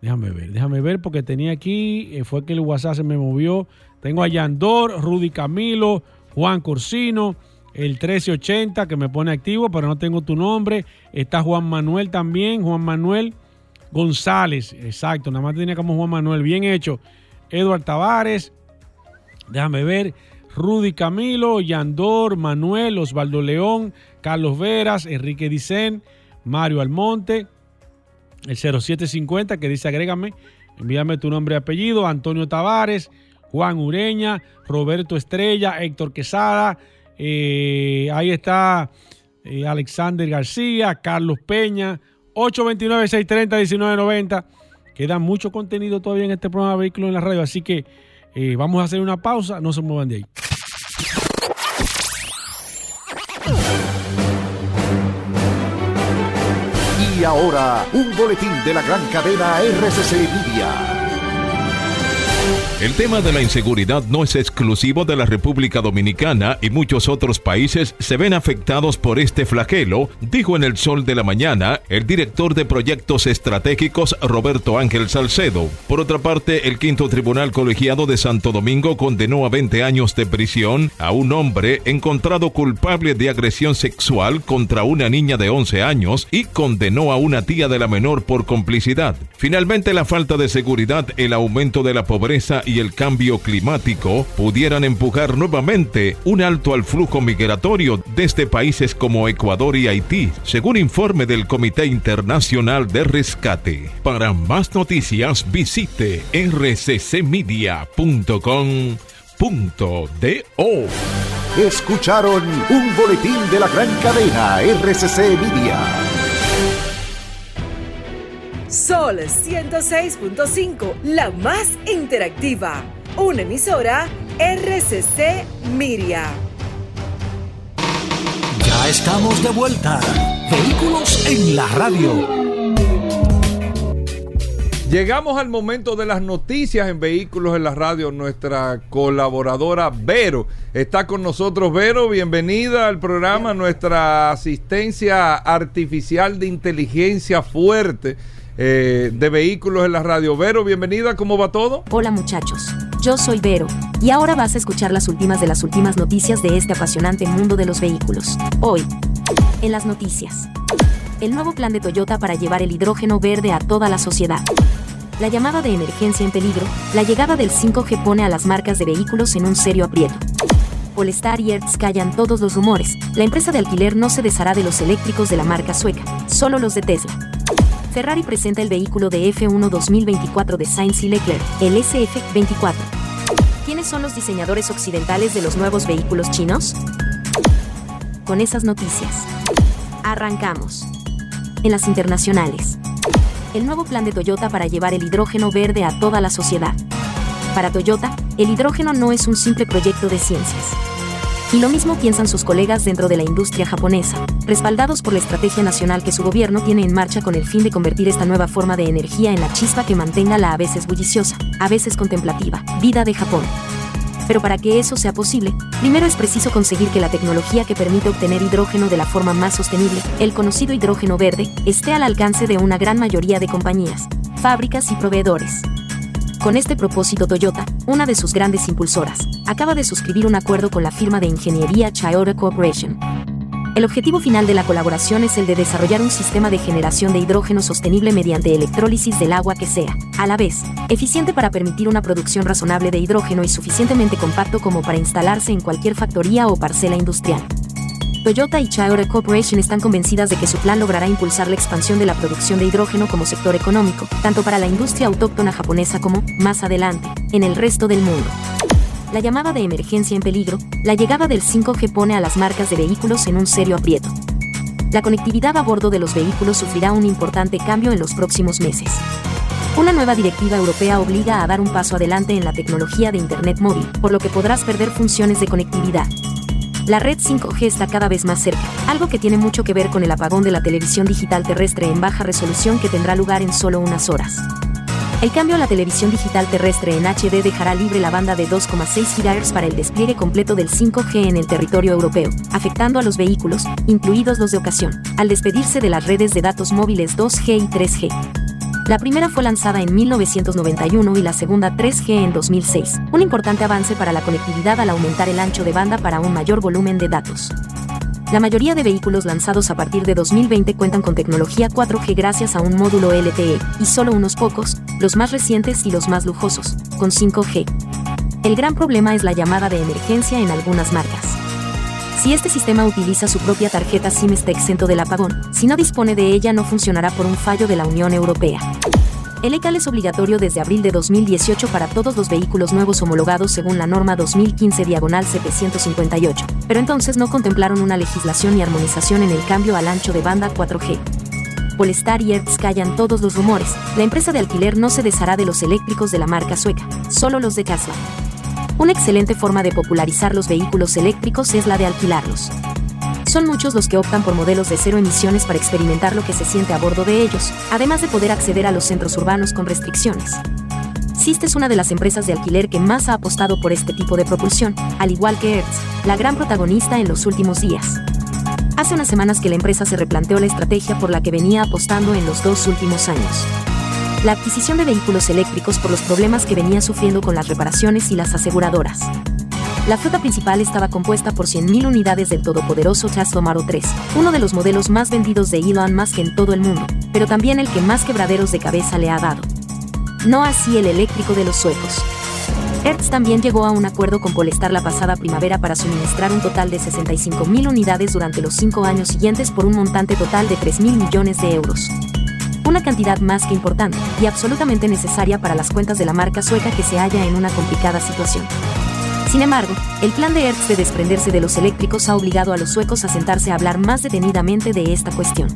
Déjame ver, déjame ver porque tenía aquí, eh, fue que el WhatsApp se me movió. Tengo a Yandor, Rudy Camilo, Juan Corsino, el 1380 que me pone activo, pero no tengo tu nombre. Está Juan Manuel también, Juan Manuel González, exacto, nada más tenía como Juan Manuel, bien hecho. Eduard Tavares, déjame ver, Rudy Camilo, Yandor, Manuel, Osvaldo León, Carlos Veras, Enrique Dicen, Mario Almonte, el 0750 que dice agrégame Envíame tu nombre y apellido, Antonio Tavares, Juan Ureña, Roberto Estrella, Héctor Quesada, eh, ahí está eh, Alexander García, Carlos Peña, 829-630-1990. Queda mucho contenido todavía en este programa Vehículos en la Radio, así que eh, vamos a hacer una pausa, no se muevan de ahí. Y ahora, un boletín de la gran cadena RCC Media. El tema de la inseguridad no es exclusivo de la República Dominicana y muchos otros países se ven afectados por este flagelo, dijo en el Sol de la Mañana el director de proyectos estratégicos Roberto Ángel Salcedo. Por otra parte, el quinto tribunal colegiado de Santo Domingo condenó a 20 años de prisión a un hombre encontrado culpable de agresión sexual contra una niña de 11 años y condenó a una tía de la menor por complicidad. Finalmente, la falta de seguridad, el aumento de la pobreza y el cambio climático pudieran empujar nuevamente un alto al flujo migratorio desde países como Ecuador y Haití, según informe del Comité Internacional de Rescate. Para más noticias visite rccmedia.com.do. Escucharon un boletín de la gran cadena RCC Media. Sol 106.5, la más interactiva. Una emisora RCC Miria. Ya estamos de vuelta. Vehículos en la radio. Llegamos al momento de las noticias en Vehículos en la Radio. Nuestra colaboradora Vero está con nosotros. Vero, bienvenida al programa. Nuestra asistencia artificial de inteligencia fuerte eh, de Vehículos en la Radio. Vero, bienvenida. ¿Cómo va todo? Hola muchachos, yo soy Vero, y ahora vas a escuchar las últimas de las últimas noticias de este apasionante mundo de los vehículos. Hoy, en las noticias, el nuevo plan de Toyota para llevar el hidrógeno verde a toda la sociedad. La llamada de emergencia en peligro, la llegada del 5G pone a las marcas de vehículos en un serio aprieto. Polestar y Hertz callan todos los rumores, la empresa de alquiler no se deshará de los eléctricos de la marca sueca, solo los de Tesla. Ferrari presenta el vehículo de F1 2024 de Sainz y Leclerc, el SF24. ¿Quiénes son los diseñadores occidentales de los nuevos vehículos chinos? Con esas noticias, arrancamos. En las internacionales, el nuevo plan de Toyota para llevar el hidrógeno verde a toda la sociedad. Para Toyota, el hidrógeno no es un simple proyecto de ciencias. Y lo mismo piensan sus colegas dentro de la industria japonesa, respaldados por la estrategia nacional que su gobierno tiene en marcha con el fin de convertir esta nueva forma de energía en la chispa que mantenga la a veces bulliciosa, a veces contemplativa, vida de Japón. Pero para que eso sea posible, primero es preciso conseguir que la tecnología que permite obtener hidrógeno de la forma más sostenible, el conocido hidrógeno verde, esté al alcance de una gran mayoría de compañías, fábricas y proveedores. Con este propósito Toyota, una de sus grandes impulsoras, acaba de suscribir un acuerdo con la firma de ingeniería Toyota Corporation. El objetivo final de la colaboración es el de desarrollar un sistema de generación de hidrógeno sostenible mediante electrólisis del agua que sea, a la vez, eficiente para permitir una producción razonable de hidrógeno y suficientemente compacto como para instalarse en cualquier factoría o parcela industrial. Toyota y Toyota Corporation están convencidas de que su plan logrará impulsar la expansión de la producción de hidrógeno como sector económico, tanto para la industria autóctona japonesa como, más adelante, en el resto del mundo la llamada de emergencia en peligro, la llegada del 5G pone a las marcas de vehículos en un serio aprieto. La conectividad a bordo de los vehículos sufrirá un importante cambio en los próximos meses. Una nueva directiva europea obliga a dar un paso adelante en la tecnología de Internet móvil, por lo que podrás perder funciones de conectividad. La red 5G está cada vez más cerca, algo que tiene mucho que ver con el apagón de la televisión digital terrestre en baja resolución que tendrá lugar en solo unas horas. El cambio a la televisión digital terrestre en HD dejará libre la banda de 2,6 GHz para el despliegue completo del 5G en el territorio europeo, afectando a los vehículos, incluidos los de ocasión, al despedirse de las redes de datos móviles 2G y 3G. La primera fue lanzada en 1991 y la segunda 3G en 2006, un importante avance para la conectividad al aumentar el ancho de banda para un mayor volumen de datos. La mayoría de vehículos lanzados a partir de 2020 cuentan con tecnología 4G gracias a un módulo LTE, y solo unos pocos, los más recientes y los más lujosos, con 5G. El gran problema es la llamada de emergencia en algunas marcas. Si este sistema utiliza su propia tarjeta SIM está exento del apagón, si no dispone de ella no funcionará por un fallo de la Unión Europea. El ECAL es obligatorio desde abril de 2018 para todos los vehículos nuevos homologados según la norma 2015 diagonal 758, pero entonces no contemplaron una legislación ni armonización en el cambio al ancho de banda 4G. Polestar y Hertz callan todos los rumores. La empresa de alquiler no se deshará de los eléctricos de la marca sueca, solo los de Tesla. Una excelente forma de popularizar los vehículos eléctricos es la de alquilarlos. Son muchos los que optan por modelos de cero emisiones para experimentar lo que se siente a bordo de ellos, además de poder acceder a los centros urbanos con restricciones. Siste es una de las empresas de alquiler que más ha apostado por este tipo de propulsión, al igual que Hertz, la gran protagonista en los últimos días. Hace unas semanas que la empresa se replanteó la estrategia por la que venía apostando en los dos últimos años. La adquisición de vehículos eléctricos por los problemas que venía sufriendo con las reparaciones y las aseguradoras. La flota principal estaba compuesta por 100.000 unidades del todopoderoso Model 3, uno de los modelos más vendidos de Elon Musk en todo el mundo, pero también el que más quebraderos de cabeza le ha dado. No así el eléctrico de los suecos. Hertz también llegó a un acuerdo con Polestar la pasada primavera para suministrar un total de 65.000 unidades durante los cinco años siguientes por un montante total de 3.000 millones de euros. Una cantidad más que importante y absolutamente necesaria para las cuentas de la marca sueca que se halla en una complicada situación. Sin embargo, el plan de Hertz de desprenderse de los eléctricos ha obligado a los suecos a sentarse a hablar más detenidamente de esta cuestión.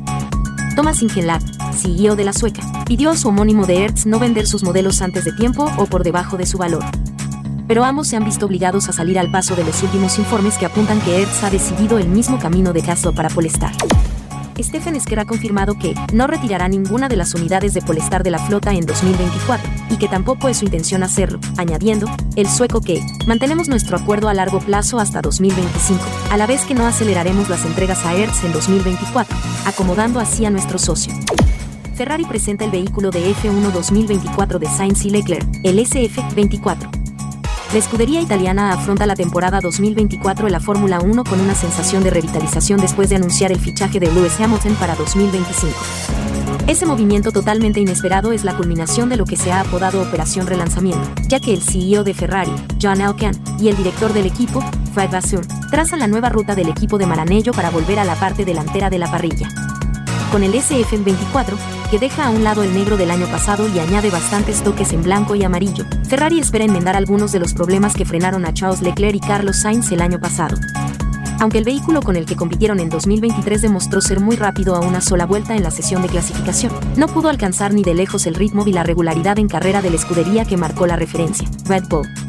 Thomas Ingenlath, CEO de la sueca, pidió a su homónimo de Hertz no vender sus modelos antes de tiempo o por debajo de su valor pero ambos se han visto obligados a salir al paso de los últimos informes que apuntan que Hertz ha decidido el mismo camino de Castle para Polestar. Stephen Esker ha confirmado que no retirará ninguna de las unidades de Polestar de la flota en 2024, y que tampoco es su intención hacerlo, añadiendo, el sueco que, mantenemos nuestro acuerdo a largo plazo hasta 2025, a la vez que no aceleraremos las entregas a Hertz en 2024, acomodando así a nuestro socio. Ferrari presenta el vehículo de F1 2024 de Sainz y Leclerc, el SF24 la escudería italiana afronta la temporada 2024 en la Fórmula 1 con una sensación de revitalización después de anunciar el fichaje de Lewis Hamilton para 2025. Ese movimiento totalmente inesperado es la culminación de lo que se ha apodado Operación Relanzamiento, ya que el CEO de Ferrari, John Elkann, y el director del equipo, Fred Vasseur, trazan la nueva ruta del equipo de Maranello para volver a la parte delantera de la parrilla. Con el SF24, que deja a un lado el negro del año pasado y añade bastantes toques en blanco y amarillo. Ferrari espera enmendar algunos de los problemas que frenaron a Charles Leclerc y Carlos Sainz el año pasado. Aunque el vehículo con el que compitieron en 2023 demostró ser muy rápido a una sola vuelta en la sesión de clasificación, no pudo alcanzar ni de lejos el ritmo y la regularidad en carrera de la escudería que marcó la referencia, Red Bull.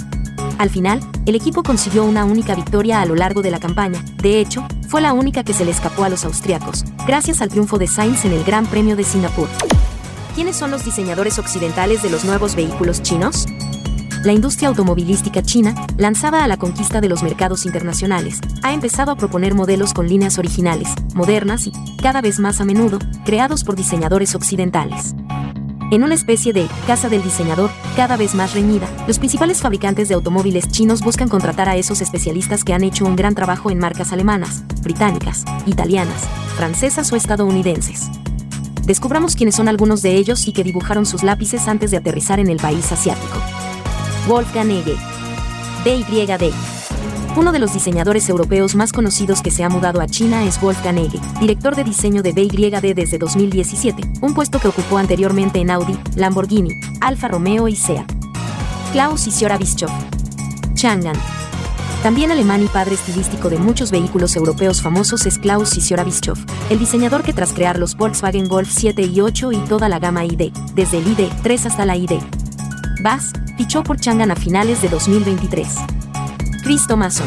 Al final, el equipo consiguió una única victoria a lo largo de la campaña, de hecho, fue la única que se le escapó a los austriacos, gracias al triunfo de Sainz en el Gran Premio de Singapur. ¿Quiénes son los diseñadores occidentales de los nuevos vehículos chinos? La industria automovilística china, lanzada a la conquista de los mercados internacionales, ha empezado a proponer modelos con líneas originales, modernas y, cada vez más a menudo, creados por diseñadores occidentales. En una especie de casa del diseñador, cada vez más reñida, los principales fabricantes de automóviles chinos buscan contratar a esos especialistas que han hecho un gran trabajo en marcas alemanas, británicas, italianas, francesas o estadounidenses. Descubramos quiénes son algunos de ellos y que dibujaron sus lápices antes de aterrizar en el país asiático. Wolfgang Ege. DYD. Uno de los diseñadores europeos más conocidos que se ha mudado a China es Wolfgang Ege, director de diseño de BYD desde 2017, un puesto que ocupó anteriormente en Audi, Lamborghini, Alfa Romeo y SEAT. Klaus Isiora Bischoff. Chang'an. También alemán y padre estilístico de muchos vehículos europeos famosos es Klaus Isiora Bischoff, el diseñador que tras crear los Volkswagen Golf 7 y 8 y toda la gama ID, desde el ID3 hasta la ID. Bass, fichó por Chang'an a finales de 2023. Chris Thomason.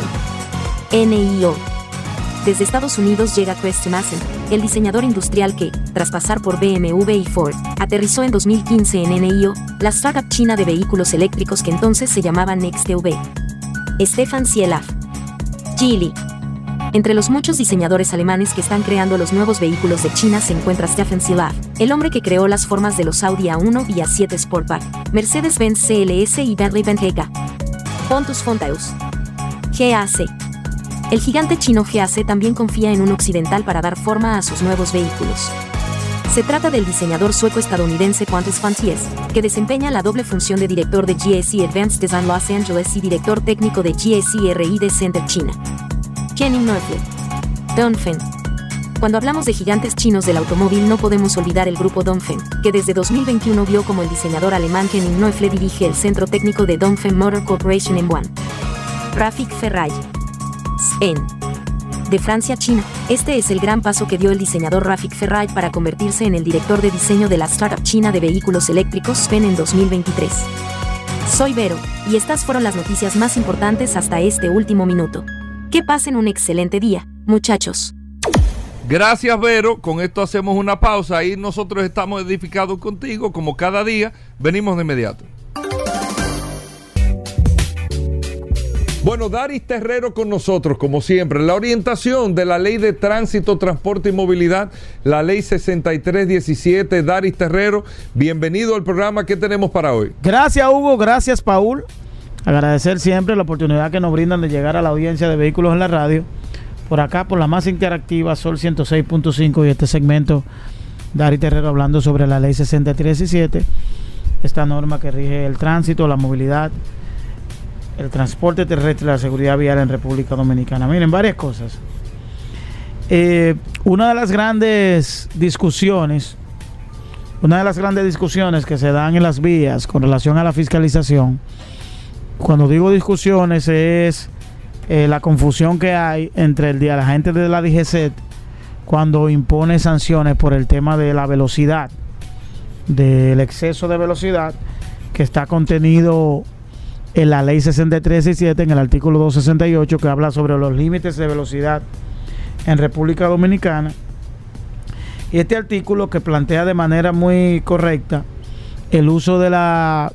NIO. Desde Estados Unidos llega Chris Thomason, el diseñador industrial que, tras pasar por BMW y Ford, aterrizó en 2015 en NIO, la startup china de vehículos eléctricos que entonces se llamaba NextEV. Stefan Sielaf. Geely. Entre los muchos diseñadores alemanes que están creando los nuevos vehículos de China se encuentra Stefan Sielaf, el hombre que creó las formas de los Audi A1 y A7 Sportback, Mercedes-Benz CLS y Bentley Bentayga. Pontus Fontaus. GAC. El gigante chino GAC también confía en un occidental para dar forma a sus nuevos vehículos. Se trata del diseñador sueco-estadounidense Pontus Fonties, que desempeña la doble función de director de GSE Advanced Design Los Angeles y director técnico de GSE RI de Center China. Kenny Northwood. Don Feng. Cuando hablamos de gigantes chinos del automóvil no podemos olvidar el grupo Dongfeng, que desde 2021 vio como el diseñador alemán Henning Neufle dirige el centro técnico de Dongfeng Motor Corporation en Wuhan. Rafik Ferrari. En. De Francia a China, este es el gran paso que dio el diseñador Rafik Ferrari para convertirse en el director de diseño de la startup china de vehículos eléctricos SPEN en 2023. Soy Vero, y estas fueron las noticias más importantes hasta este último minuto. Que pasen un excelente día, muchachos. Gracias, Vero. Con esto hacemos una pausa. Ahí nosotros estamos edificados contigo, como cada día. Venimos de inmediato. Bueno, Daris Terrero con nosotros, como siempre. La orientación de la Ley de Tránsito, Transporte y Movilidad, la Ley 6317. Daris Terrero, bienvenido al programa. ¿Qué tenemos para hoy? Gracias, Hugo. Gracias, Paul. Agradecer siempre la oportunidad que nos brindan de llegar a la audiencia de vehículos en la radio. Por acá, por la más interactiva, Sol 106.5 y este segmento, Daris Terrero hablando sobre la Ley 6317. Esta norma que rige el tránsito, la movilidad el transporte terrestre y la seguridad vial en República Dominicana. Miren, varias cosas. Eh, una de las grandes discusiones, una de las grandes discusiones que se dan en las vías con relación a la fiscalización, cuando digo discusiones es eh, la confusión que hay entre el día la gente de la DGCET cuando impone sanciones por el tema de la velocidad, del exceso de velocidad que está contenido en la ley 6317, en el artículo 268, que habla sobre los límites de velocidad en República Dominicana. Y este artículo que plantea de manera muy correcta el uso de la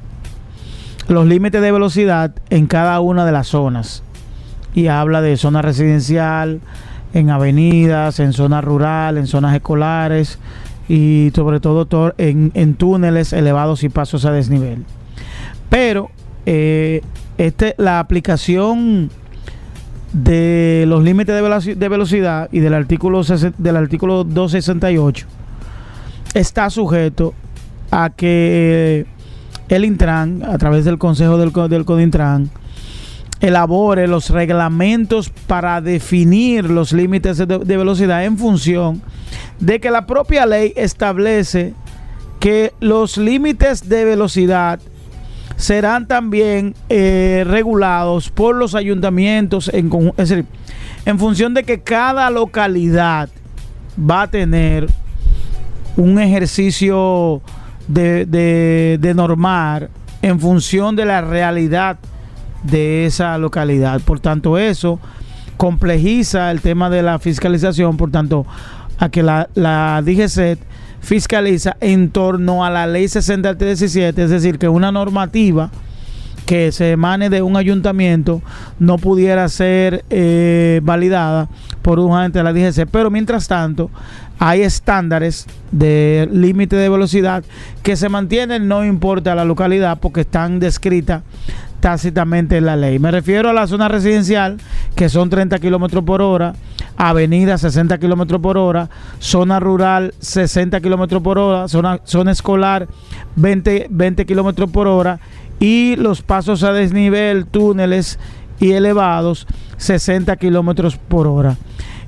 los límites de velocidad en cada una de las zonas. Y habla de zona residencial, en avenidas, en zonas rural, en zonas escolares y sobre todo en, en túneles elevados y pasos a desnivel. Pero eh, este, la aplicación de los límites de, velocidad y del artículo, del artículo 268 está sujeto a que el Intran, a través del Consejo del, del Codintran, elabore los reglamentos para definir los límites de, velocidad en función de que la propia ley establece que los límites de velocidad serán también eh, regulados por los ayuntamientos, en, es decir, en función de que cada localidad va a tener un ejercicio de, de, normar en función de la realidad de esa localidad. Por tanto, eso complejiza el tema de la fiscalización, por tanto, a que la, la DGCET fiscaliza en torno a la ley 6317, es decir, que una normativa que se emane de un ayuntamiento no pudiera ser eh, validada por un agente de la DGC. Pero mientras tanto, hay estándares de límite de velocidad que se mantienen, no importa la localidad, porque están descritas tácitamente en la ley. Me refiero a la zona residencial, que son 30 kilómetros por hora, avenida 60 kilómetros por hora, zona rural 60 kilómetros por hora, zona, zona escolar 20, 20 kilómetros por hora y los pasos a desnivel, túneles y elevados 60 kilómetros por hora.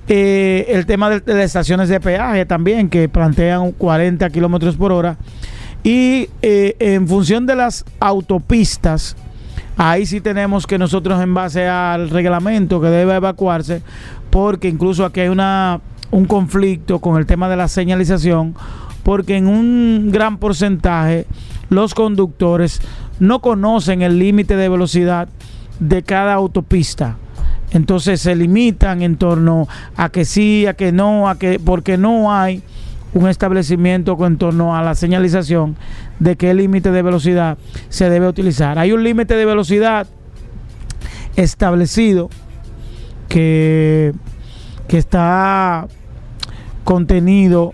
Eh, el tema de, las estaciones de peaje también, que plantean 40 kilómetros por hora. Y eh, en función de las autopistas, ahí sí tenemos que nosotros en base al reglamento que debe evacuarse, porque incluso aquí hay una, un conflicto con el tema de la señalización, porque en un gran porcentaje los conductores no conocen el límite de velocidad de cada autopista. Entonces se limitan en torno a que sí, a que no, a que porque no hay un establecimiento en torno a la señalización de qué límite de velocidad se debe utilizar. Hay un límite de velocidad establecido que, que está contenido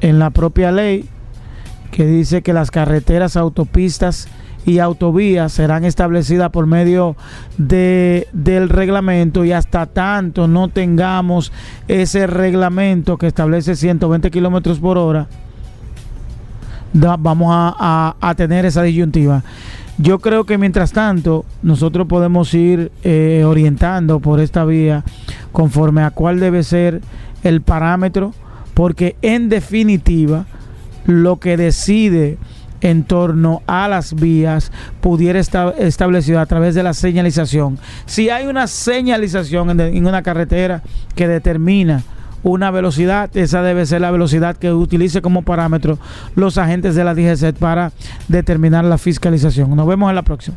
en la propia ley que dice que las carreteras, autopistas y autovías serán establecidas por medio de, del reglamento y hasta tanto no tengamos ese reglamento que establece 120 kilómetros por hora, vamos a- a tener esa disyuntiva. Yo creo que mientras tanto nosotros podemos ir eh, orientando por esta vía conforme a cuál debe ser el parámetro, porque en definitiva lo que decide en torno a las vías pudiera estar establecido a través de la señalización. Si hay una señalización en, en una carretera que determina una velocidad, esa debe ser la velocidad que utilice como parámetro los agentes de la DGCET para determinar la fiscalización. Nos vemos en la próxima.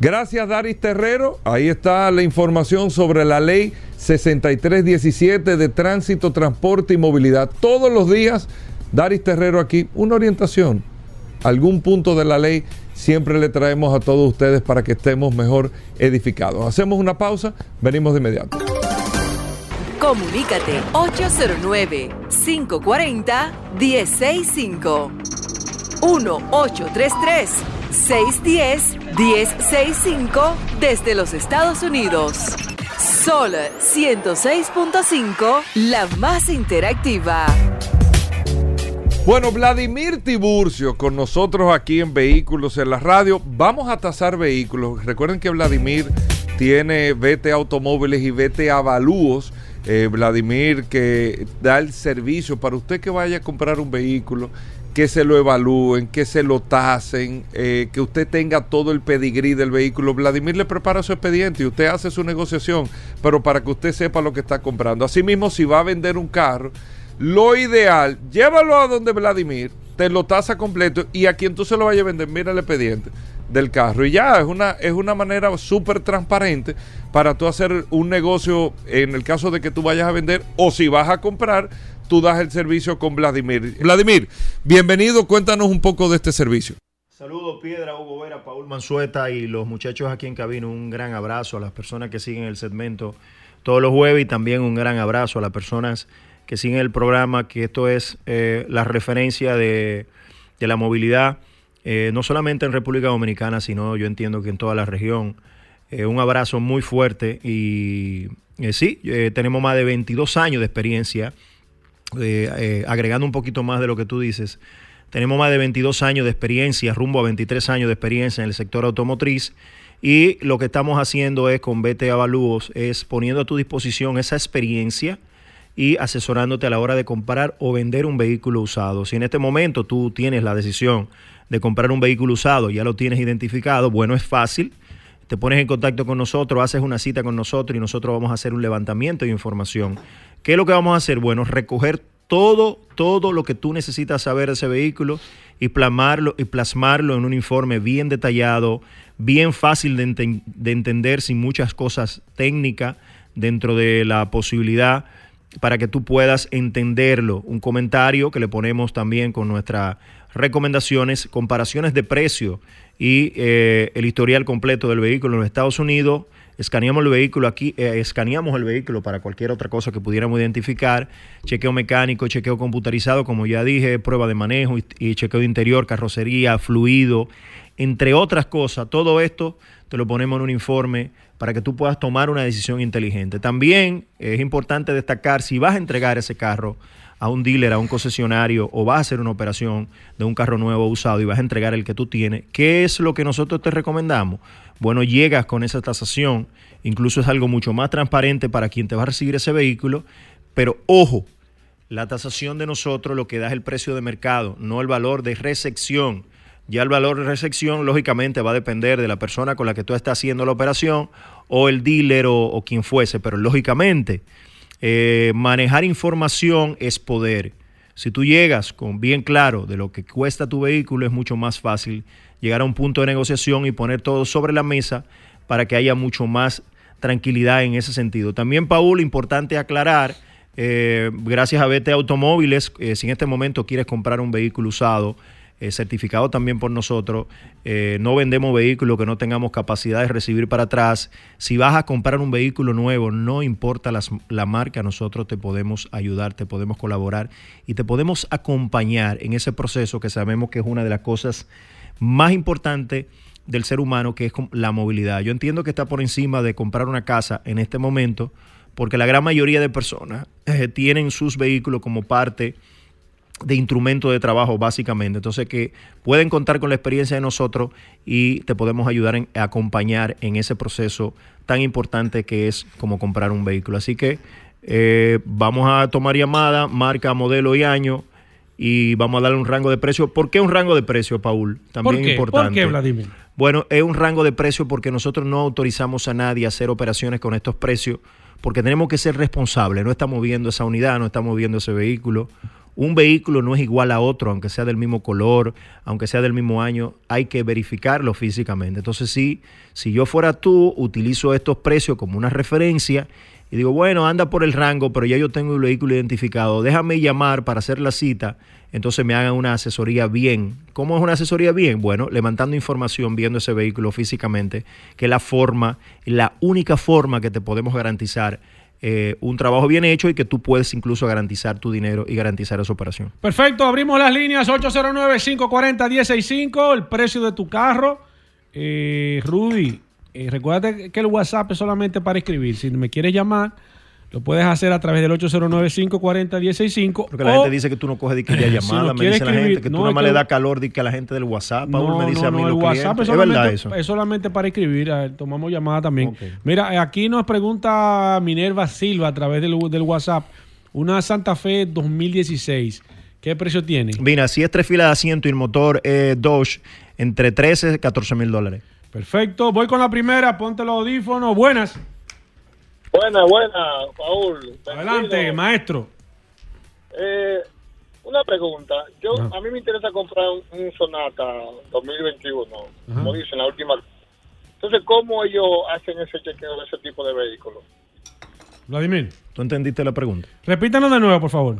Gracias, Daris Terrero. Ahí está la información sobre la ley 6317 de tránsito, transporte y movilidad. Todos los días, Daris Terrero aquí, una orientación, algún punto de la ley, siempre le traemos a todos ustedes para que estemos mejor edificados. Hacemos una pausa, venimos de inmediato. Comunícate 809-540-1065. 1-833-610-1065 desde los Estados Unidos. Sol 106.5, la más interactiva. Bueno, Vladimir Tiburcio con nosotros aquí en Vehículos en la Radio. Vamos a tasar vehículos. Recuerden que Vladimir tiene VT Automóviles y VT Avalúos. Eh, Vladimir que da el servicio para usted que vaya a comprar un vehículo, que se lo evalúen, que se lo tasen, eh, que usted tenga todo el pedigrí del vehículo. Vladimir le prepara su expediente y usted hace su negociación, pero para que usted sepa lo que está comprando. Asimismo, si va a vender un carro, lo ideal, llévalo a donde Vladimir, te lo tasa completo y a quien tú se lo vayas a vender, mira el expediente del carro. Y ya, es una, es una manera súper transparente para tú hacer un negocio en el caso de que tú vayas a vender o si vas a comprar, tú das el servicio con Vladimir. Vladimir, bienvenido, cuéntanos un poco de este servicio. Saludos Piedra, Hugo Vera, Paul Manzueta y los muchachos aquí en cabina. Un gran abrazo a las personas que siguen el segmento todos los jueves y también un gran abrazo a las personas que siguen el programa, que esto es eh, la referencia de, de la movilidad, eh, no solamente en República Dominicana, sino yo entiendo que en toda la región. Eh, un abrazo muy fuerte y eh, sí, tenemos más de 22 años de experiencia, agregando un poquito más de lo que tú dices. Tenemos más de 22 años de experiencia, rumbo a 23 años de experiencia en el sector automotriz. Y lo que estamos haciendo es con BT Avalúos, es poniendo a tu disposición esa experiencia y asesorándote a la hora de comprar o vender un vehículo usado. Si en este momento tú tienes la decisión de comprar un vehículo usado, ya lo tienes identificado, bueno, es fácil. Te pones en contacto con nosotros, haces una cita con nosotros y nosotros vamos a hacer un levantamiento de información. ¿Qué es lo que vamos a hacer? Bueno, recoger todo, todo lo que tú necesitas saber de ese vehículo y plasmarlo, y plasmarlo en un informe bien detallado, bien fácil de, enten- de entender, sin muchas cosas técnicas dentro de la posibilidad para que tú puedas entenderlo. Un comentario que le ponemos también con nuestras recomendaciones, comparaciones de precio y eh, el historial completo del vehículo en los Estados Unidos. Escaneamos el vehículo aquí, eh, escaneamos el vehículo para cualquier otra cosa que pudiéramos identificar, chequeo mecánico, chequeo computarizado, como ya dije, prueba de manejo y, y chequeo interior, carrocería, fluido, entre otras cosas. Todo esto te lo ponemos en un informe para que tú puedas tomar una decisión inteligente. También es importante destacar si vas a entregar ese carro a un dealer, a un concesionario o vas a hacer una operación de un carro nuevo usado y vas a entregar el que tú tienes, ¿qué es lo que nosotros te recomendamos? Bueno, llegas con esa tasación, incluso es algo mucho más transparente para quien te va a recibir ese vehículo, pero ojo, la tasación de nosotros lo que da es el precio de mercado, no el valor de recepción. Ya el valor de recepción, lógicamente, va a depender de la persona con la que tú estás haciendo la operación o el dealer o, o quien fuese, pero lógicamente, eh, manejar información es poder. Si tú llegas con bien claro de lo que cuesta tu vehículo, es mucho más fácil llegar a un punto de negociación y poner todo sobre la mesa para que haya mucho más tranquilidad en ese sentido. También, Paul, importante aclarar, eh, gracias a BT Automóviles, eh, si en este momento quieres comprar un vehículo usado, eh, certificado también por nosotros, eh, no vendemos vehículos que no tengamos capacidad de recibir para atrás. Si vas a comprar un vehículo nuevo, no importa la marca, nosotros te podemos ayudar, te podemos colaborar y te podemos acompañar en ese proceso que sabemos que es una de las cosas más importantes del ser humano, que es la movilidad. Yo entiendo que está por encima de comprar una casa en este momento, porque la gran mayoría de personas eh, tienen sus vehículos como parte de instrumento de trabajo básicamente. Entonces que pueden contar con la experiencia de nosotros y te podemos ayudar en, a acompañar en ese proceso tan importante que es como comprar un vehículo. Así que eh, vamos a tomar llamada, marca, modelo y año y vamos a darle un rango de precio. ¿Por qué un rango de precio, Paul? También ¿Por qué? importante. ¿Por qué, Vladimir? Bueno, es un rango de precio porque nosotros no autorizamos a nadie a hacer operaciones con estos precios porque tenemos que ser responsables. No estamos viendo esa unidad, no estamos viendo ese vehículo. Un vehículo no es igual a otro, aunque sea del mismo color, aunque sea del mismo año, hay que verificarlo físicamente. Entonces, sí, si yo fuera tú, utilizo estos precios como una referencia y digo, bueno, anda por el rango, pero ya yo tengo el vehículo identificado, déjame llamar para hacer la cita, entonces me hagan una asesoría bien. ¿Cómo es una asesoría bien? Bueno, levantando información, viendo ese vehículo físicamente, que es la forma, la única forma que te podemos garantizar eh, un trabajo bien hecho y que tú puedes incluso garantizar tu dinero y garantizar esa operación. Perfecto, abrimos las líneas 809-540-165, el precio de tu carro. Eh, Rudy, eh, recuerda que el WhatsApp es solamente para escribir. Si me quieres llamar, lo puedes hacer a través del 809-540-165. Porque la o- gente dice que tú no coges ya [laughs] llamada, me dice la gente que no, tú nada más le das calor que a la gente del WhatsApp, Paul me dice a mí el los WhatsApp es Es verdad eso. es solamente para escribir. ver, tomamos llamada también. Mira, eh, aquí nos pregunta Minerva Silva a través del, del WhatsApp. Una Santa Fe 2016. ¿Qué precio tiene? Mira, si es tres filas de asiento y el motor eh, Dodge, entre 13 y 14 mil dólares. Perfecto. Voy con la primera. Ponte los audífonos. Buenas. Buena, buena, Paul. Adelante, maestro. Eh, una pregunta. Yo Ajá. A mí me interesa comprar un, un Sonata 2021, como dicen, la última. Entonces, ¿cómo ellos hacen ese chequeo de ese tipo de vehículos? Vladimir. ¿Tú entendiste la pregunta? Repítanos de nuevo, por favor.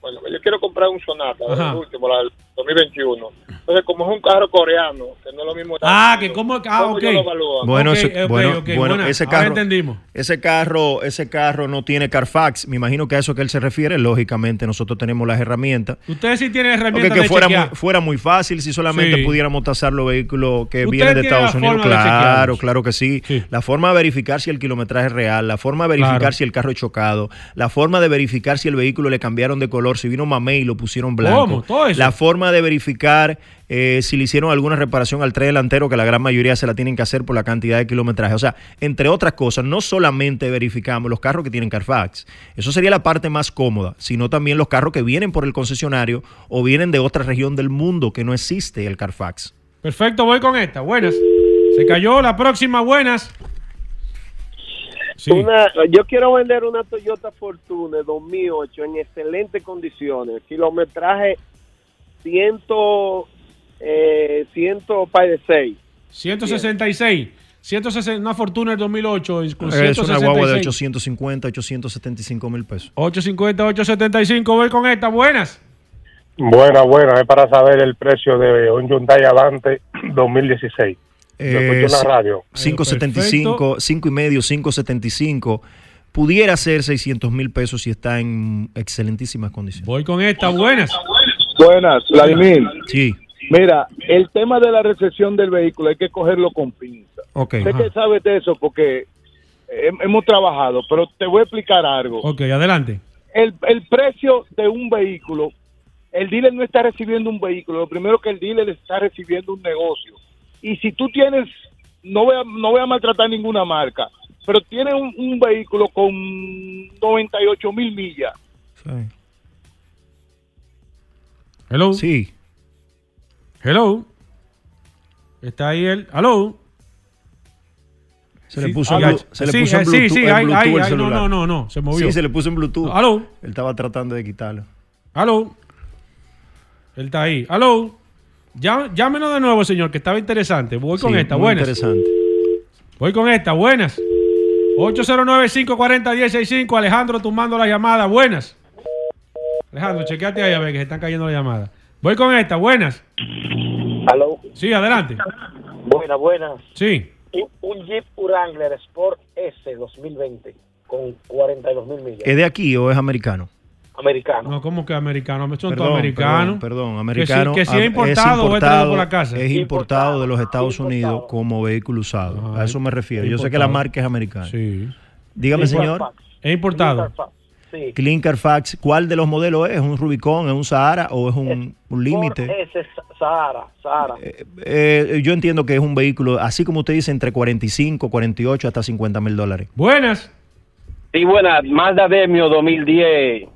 Bueno, yo quiero comprar un Sonata, Ajá. el último, la del 2021. Entonces, como es un carro coreano, que no es lo mismo... Ah, que cómo... Ah, ¿Cómo ok. lo evalúan? Bueno, ese, bueno, ok, bueno, buena. ese carro, entendimos. ese carro, ese carro no tiene Carfax. Me imagino que a eso que él se refiere. Lógicamente, nosotros tenemos las herramientas. Ustedes sí tienen herramientas que de fuera muy, fuera muy fácil si solamente Sí. pudiéramos tasar los vehículos que vienen de Estados Unidos. Claro, claro que sí. La forma de verificar si el kilometraje es real, la forma de verificar Claro. si el carro es chocado, la forma de verificar si el vehículo le cambiaron de color, si vino mamé y lo pusieron blanco. ¿Cómo? Todo eso. La forma de verificar eh, si le hicieron alguna reparación al tren delantero, que la gran mayoría se la tienen que hacer por la cantidad de kilometraje. O sea, entre otras cosas, no solamente verificamos los carros que tienen Carfax, eso sería la parte más cómoda, sino también los carros que vienen por el concesionario o vienen de otra región del mundo que no existe el Carfax. Perfecto, voy con esta. Buenas. Se cayó la próxima. Buenas. Sí. Una, yo quiero vender una Toyota Fortune 2008 en excelentes condiciones. Kilometraje 100, eh, 100 par de 6. 166. 160, una Fortuner 2008 y con Es una 166. guagua de 850, 875 mil pesos. 850, 875. Voy con esta. Buenas. Buena, buena, es para saber el precio de un Hyundai Avante 2016. En la Eh, radio. 575, 5 y medio, 575. Pudiera ser 600 mil pesos si está en excelentísimas condiciones. Voy con esta. Buenas. Buenas, Vladimir. Sí. Mira, el tema de la recepción del vehículo hay que cogerlo con pinza. Ok. Sé que sabes de eso porque hem- hemos trabajado, pero te voy a explicar algo. Ok, adelante. El, el precio de un vehículo, el dealer no está recibiendo un vehículo, lo primero que el dealer está recibiendo un negocio. Y si tú tienes, no voy a, no voy a maltratar ninguna marca, pero tienes un, un vehículo con 98 mil millas, Hello. Sí. Hello. Está ahí el. Hello. Se le Sí, puso, en ah, se le sí, puso en eh, sí, Bluetooth, sí, en ahí, Bluetooth ahí, el ahí, no, celular. no, no, no, se movió. Sí, se le puso en Bluetooth. Aló. Él estaba tratando de quitarlo. Aló. Él está ahí. Aló. Llá- Llámenos de nuevo, señor, que estaba interesante. Voy con Sí, esta. muy Buenas. interesante. Voy con esta. Buenas. 809-540-165. Alejandro tomando la llamada. Buenas. Alejandro, chequeate ahí a ver que se están cayendo las llamadas. Voy con esta. Buenas. Aló. Sí, adelante. Buena, buena. Sí. Un, un Jeep Wrangler Sport S 2020 con 42 mil millas. ¿Es de aquí o es americano? Americano. No, ¿cómo que americano? Son todos Perdón, americanos. Perdón, perdón, Que si- americano. Que si, es importado o es traído por la casa. Es importado de los Estados Unidos como vehículo usado. A eso me refiero. Yo sé que la importado. marca es americana. Sí. Dígame, señor. Es importado. Sí. Clean Carfax, ¿cuál de los modelos es? ¿Es un Rubicon, es un Sahara o es un, un límite? Ese es Sahara, Sahara. Eh, yo entiendo que es un vehículo, así como usted dice, entre 45, 48 hasta 50 mil dólares. Buenas. Sí, buenas. Mazda Demio 2010.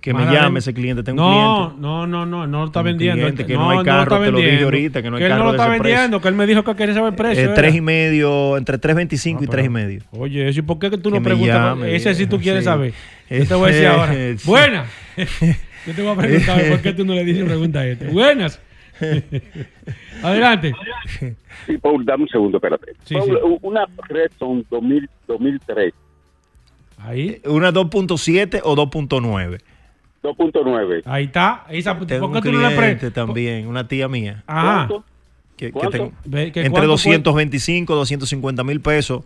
Que me llame ese cliente, tengo no, un cliente. No, no, no, no lo está Un vendiendo. cliente que no, no hay lo carro, te lo dije ahorita, que no hay él carro no lo está precio. vendiendo, que él me dijo que quería saber el precio. Eh, era. tres y medio, entre 3.25 y tres y medio. Oye, ¿y por qué que tú Que no me preguntas? llame, Ese sí tú quieres sí. saber. Yo te voy a decir [laughs] ahora. Sí. Buenas. [laughs] Yo te voy a preguntar por qué tú no le dices pregunta a este. Buenas. [laughs] Adelante. Sí, Paul, dame un segundo, espérate. Sí, Paul, sí. una Redstone 2000, 2003, Ahí. ¿Una 2.7 o 2.9? 2.9. Ahí está. Esa, ¿Por Tengo qué un tú no le también, una tía mía. Ajá. Que, que ¿Cuánto? tengo- que entre cuánto fue- 225, 250 mil pesos.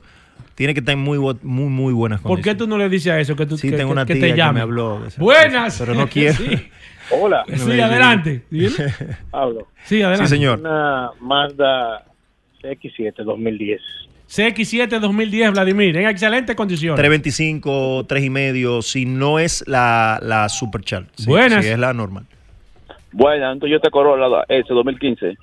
Tiene que estar en muy, muy, muy buenas ¿Por condiciones. qué tú no le dices a eso? Que tú, Sí, que, tengo que- una que tía te que llame. me habló de esa- Buenas. pero no quiero. [laughs] Sí, Hola. Sí, adelante. [laughs] Dile. Hablo. Sí, adelante. Sí, señor. Una Mazda CX7 2010. CX7 2010, Vladimir, en excelentes condiciones. 325, 3 y medio, si no es la, la Supercharge. Sí, Buenas. Si es la normal. Buena, un Toyota Corolla S 2015.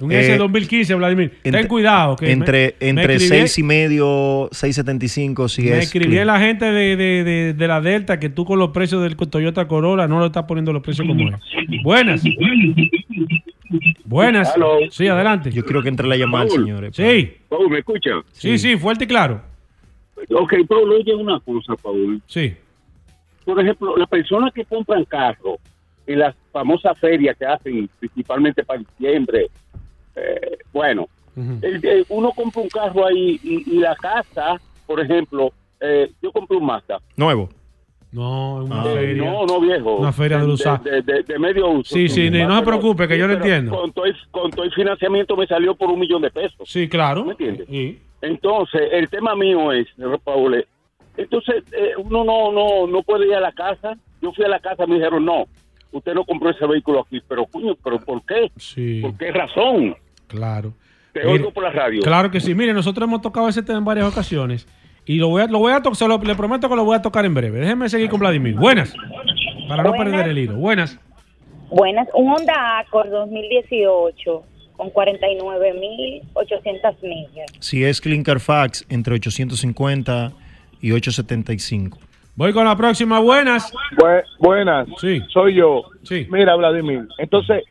Un Eh, S 2015, Vladimir. Ten entre- cuidado. Que entre me- me entre escribí- 6 y medio, 675, si Me es. escribí clean. a la gente de, de, de, de la Delta que tú con los precios del Toyota Corolla no lo estás poniendo los precios como es. Buenas. Buenas. Hello. Sí, adelante. Yo creo que entre la llamada, Paul. señores. Sí. Paul, ¿me escucha? Sí, sí, fuerte y claro. Ok, Paul, oye una cosa, Paul. Sí. Por ejemplo, las personas que compran carros en las famosas ferias que hacen principalmente para diciembre, eh, bueno, el- el- uno compra un carro ahí y, y la casa, por ejemplo, eh, yo compré un Mazda. Nuevo. No, una Eh, feria. No, no viejo. Una feria de usar. De, de- de medio uso. Sí, sí, no se preocupe, que yo lo entiendo. Con todo, el, con todo el financiamiento me salió por un millón de pesos. Sí, claro. ¿Me entiendes? Sí. Entonces, el tema mío es, Paul, eh, entonces eh, uno no, no, no puede ir a la casa. Yo fui a la casa, me dijeron, no, usted no compró ese vehículo aquí. Pero, coño, ¿pero por qué? Sí. ¿Por qué razón? Claro. Te Mire, oigo por la radio. Claro que sí. Mire, nosotros hemos tocado ese tema en varias ocasiones. Y lo voy a, lo voy a tocar, le prometo que lo voy a tocar en breve. Déjeme seguir con Vladimir. Buenas. Para no Buenas. perder el hilo. Buenas. Buenas, un Honda Accord 2018 con 49.800 millas. Si es Clean Carfax, entre 850 y 875. Voy con la próxima. Buenas. buenas. Sí. Soy yo. Sí. Mira, Vladimir. Entonces,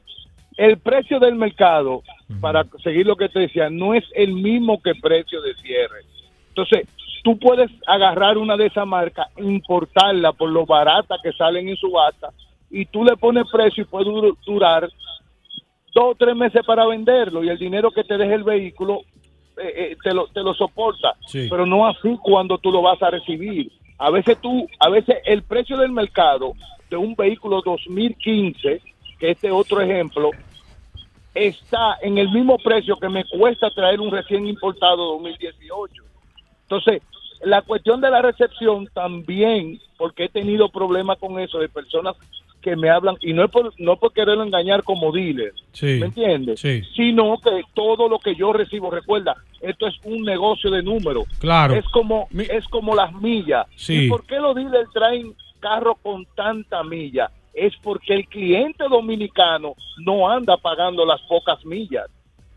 el precio del mercado, para seguir lo que te decía, no es el mismo que el precio de cierre. Entonces, tú puedes agarrar una de esas marcas, importarla por lo barata que salen en subasta, y tú le pones precio y puede dur- durar dos o tres meses para venderlo y el dinero que te deje el vehículo eh, eh, te, lo, te lo soporta. Sí. Pero no así cuando tú lo vas a recibir. A veces tú, a veces el precio del mercado de un vehículo 2015, que este otro ejemplo, está en el mismo precio que me cuesta traer un recién importado 2018. Entonces, la cuestión de la recepción también, porque he tenido problemas con eso de personas que me hablan, y no es por, no por quererlo engañar como dealer, Sí. ¿me entiendes? Sí. Sino que todo lo que yo recibo, recuerda, esto es un negocio de números. Claro. Es como, es como las millas. Sí. ¿Y por qué los dealers traen carros con tanta milla? Es porque el cliente dominicano no anda pagando las pocas millas.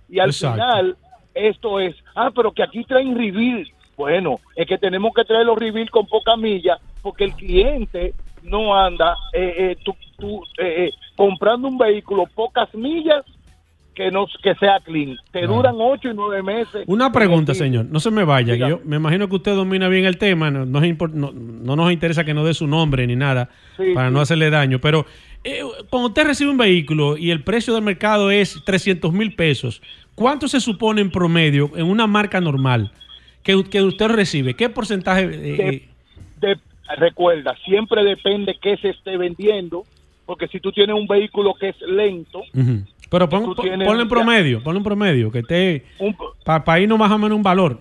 Y al Exacto. final, esto es, ah, pero que aquí traen reveal. Bueno, es que tenemos que traer los reveal con poca milla porque el cliente no anda eh, eh, tú- tú, eh, eh, comprando un vehículo pocas millas que no que sea clean. Te duran ocho y nueve meses. Una pregunta, señor. No se me vaya. que yo me imagino que usted domina bien el tema. No, no es no- no nos interesa que no dé su nombre ni nada Sí, para sí. no hacerle daño. Pero eh, cuando usted recibe un vehículo y el precio del mercado es 300 mil pesos, ¿cuánto se supone en promedio en una marca normal que, que usted recibe? ¿Qué porcentaje? eh, eh, de- recuerda, siempre depende qué se esté vendiendo, porque si tú tienes un vehículo que es lento. Pero pon, ponle en promedio, ponle en promedio, que esté para irnos más o menos un valor.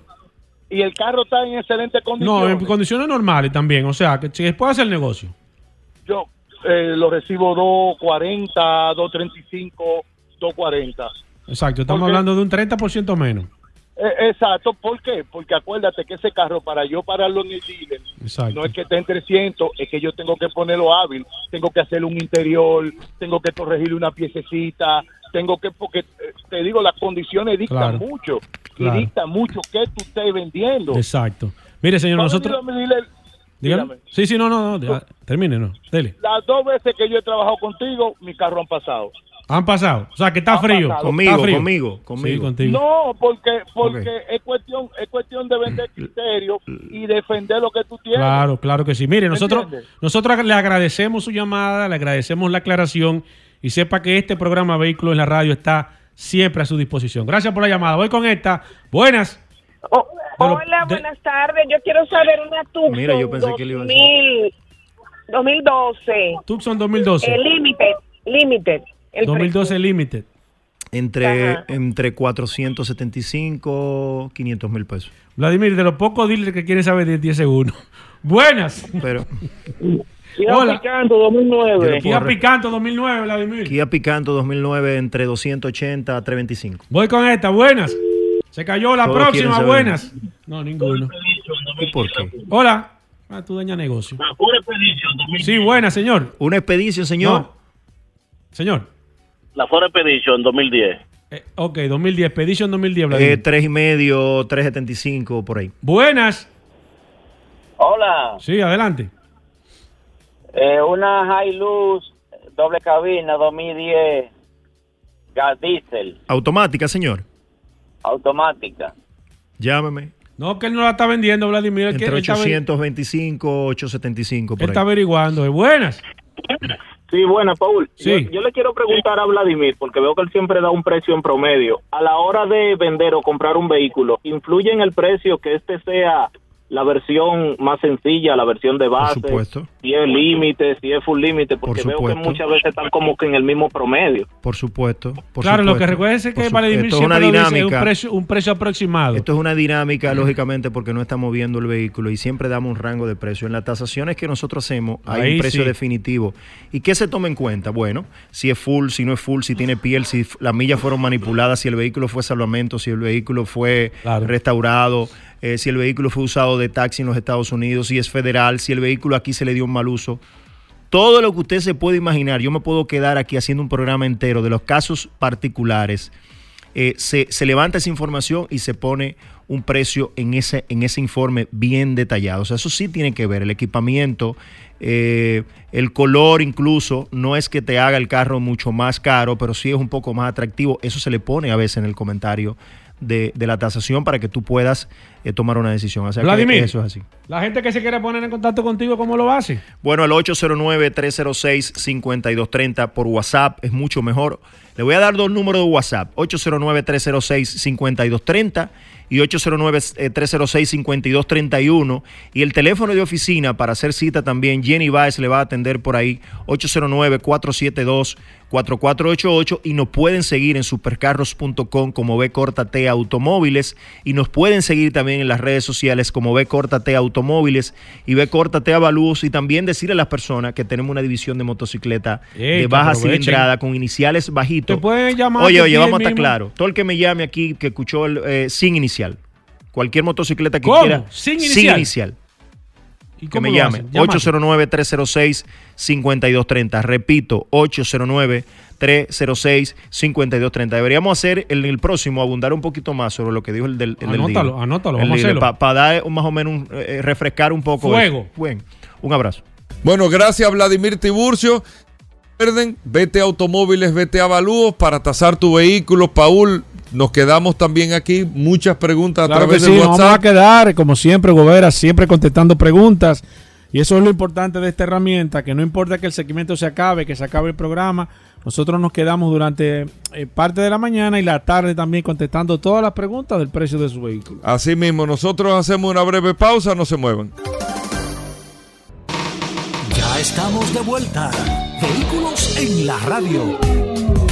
y el carro está en excelentes No, condiciones, en condiciones normales también. O sea, que si puede hacer el negocio. yo eh, lo recibo 240, 235, 240. Exacto, estamos Porque- hablando de un 30% menos. Eh, exacto, ¿por qué? Porque acuérdate que ese carro para yo pararlo en el dealer Exacto. no es que esté en 300, es que yo tengo que ponerlo hábil, tengo que hacerle un interior, tengo que corregirle una piececita, tengo que, porque eh, te digo, las condiciones dictan Claro. mucho Claro. y dictan mucho que tú estés vendiendo. Exacto. Mire, señor, Cuando nosotros. Dígame. Sí, sí, no, no, no. ya, termine, no. Dele. las dos veces que yo he trabajado contigo, mi carro han pasado. Han pasado. O sea, que está frío. pasado. Conmigo, Está frío. conmigo, Sí, conmigo. contigo. No, porque porque es cuestión es cuestión de vender criterio y defender lo que tú tienes. Claro, claro que sí. Mire, ¿Me nosotros, entiendes? nosotros le agradecemos su llamada, le agradecemos la aclaración y sepa que este programa Vehículos en la Radio está siempre a su disposición. Gracias por la llamada. Voy con esta. Buenas. Lo- Hola, de- buenas tardes. Yo quiero saber una Tucson Mira, yo pensé que le iba a 2000, 2012. Tucson 2012. El Limited. Limited. El 2012 Limited. Entre, Ajá. entre 475, 500 mil pesos. Vladimir, de los pocos dealers que quieren saber de 10 segundos. [laughs] Buenas. Pero [laughs] Kia Hola. Picanto 2009. Kia Picanto 2009, Vladimir. Kia Picanto 2009 entre 280 a 325. Voy con esta. Buenas. Se cayó la Todos próxima. Buenas. No, ninguno. ¿Y por qué? Hola. Ah, tú dueña negocio. Sí, buena, señor. Una expedición, señor. No. Señor. La Ford Expedition 2010. Eh, ok, 2010. Expedition 2010, Vladimir. Eh, tres y medio, 375 por ahí. Buenas. Hola, Sí, adelante. Eh, una Hilux doble cabina 2010 gas diesel Automática, señor. automática. Llámeme. No, que él no la está vendiendo, Vladimir. él Entre él está averi- 825, 875 Él por está ahí. averiguando. eh. Buenas. Sí, buena, Paul. Sí. Yo, yo le quiero preguntar a Vladimir, porque veo que él siempre da un precio en promedio. A la hora de vender o comprar un vehículo, ¿influye en el precio que este sea la versión más sencilla, la versión de base? supuesto. Si es límite, si es full límite, porque Por veo que muchas veces están como que en el mismo promedio. Por supuesto. por claro, lo que recuerda es que Vladimir Esto es una lo dice, es un dinámica. precio, un precio aproximado. Esto es una dinámica, lógicamente, porque no estamos viendo el vehículo y siempre damos un rango de precio. En las tasaciones que nosotros hacemos hay Ahí un precio sí. definitivo. ¿Y qué se toma en cuenta? Bueno, si es full, si no es full, si tiene piel, si las millas fueron manipuladas, si el vehículo fue salvamento, si el vehículo fue restaurado, eh, si el vehículo fue usado de taxi en los Estados Unidos, si es federal, si el vehículo aquí se le dio un mal uso. Todo lo que usted se puede imaginar, yo me puedo quedar aquí haciendo un programa entero de los casos particulares. Eh, se, levanta esa información y se pone un precio en ese, en ese informe bien detallado. O sea, eso sí tiene que ver. El equipamiento, eh, el color incluso, no es que te haga el carro mucho más caro, pero sí es un poco más atractivo. Eso se le pone a veces en el comentario de, de la tasación para que tú puedas eh, tomar una decisión. O sea, que Vladimir. eso es así. La gente que se quiere poner en contacto contigo, ¿cómo lo hace? Bueno, al 809-306-5230 por WhatsApp es mucho mejor. Le voy a dar dos números de WhatsApp, 809-306-5230 y 809-306-5231. Y el teléfono de oficina para hacer cita también, Jenny Baez le va a atender por ahí, 809-472-4488 y nos pueden seguir en supercarros.com como B Corta T Automóviles y nos pueden seguir también en las redes sociales como B Corta T Automóviles y B Corta T Avalúos y también decirle a las personas que tenemos una división de motocicleta Ey, de baja cilindrada con iniciales bajitos. Te pueden llamar Oye, oye, vamos a estar claro. Todo el que me llame aquí que escuchó el, eh, sin inicial. Cualquier motocicleta que ¿Cómo? quiera. ¿Sin Sin inicial? Inicial. ¿Y Que cómo me llame. hacen? Llámate. 809-306-5230. Repito, 809-306-5230. Deberíamos hacer en el próximo, abundar un poquito más sobre lo que dijo el del, el del Anótalo, dealer. anótalo, vamos a hacerlo. Para dar más o menos, un, eh, refrescar un poco. Fuego. eso. Buen, un abrazo. Bueno, gracias Vladimir Tiburcio. Recuerden, vete a automóviles, vete a avalúos para tasar tu vehículo. Paul, nos quedamos también aquí. Muchas preguntas a Claro que través sí, de nos vamos a WhatsApp. quedar, como siempre, Gobera, siempre contestando preguntas. Y eso es lo importante de esta herramienta, que no importa que el segmento se acabe, que se acabe el programa, nosotros nos quedamos durante eh, parte de la mañana y la tarde también contestando todas las preguntas del precio de su vehículo. Así mismo, nosotros hacemos una breve pausa, no se muevan. Ya estamos de vuelta. Vehículos en la radio.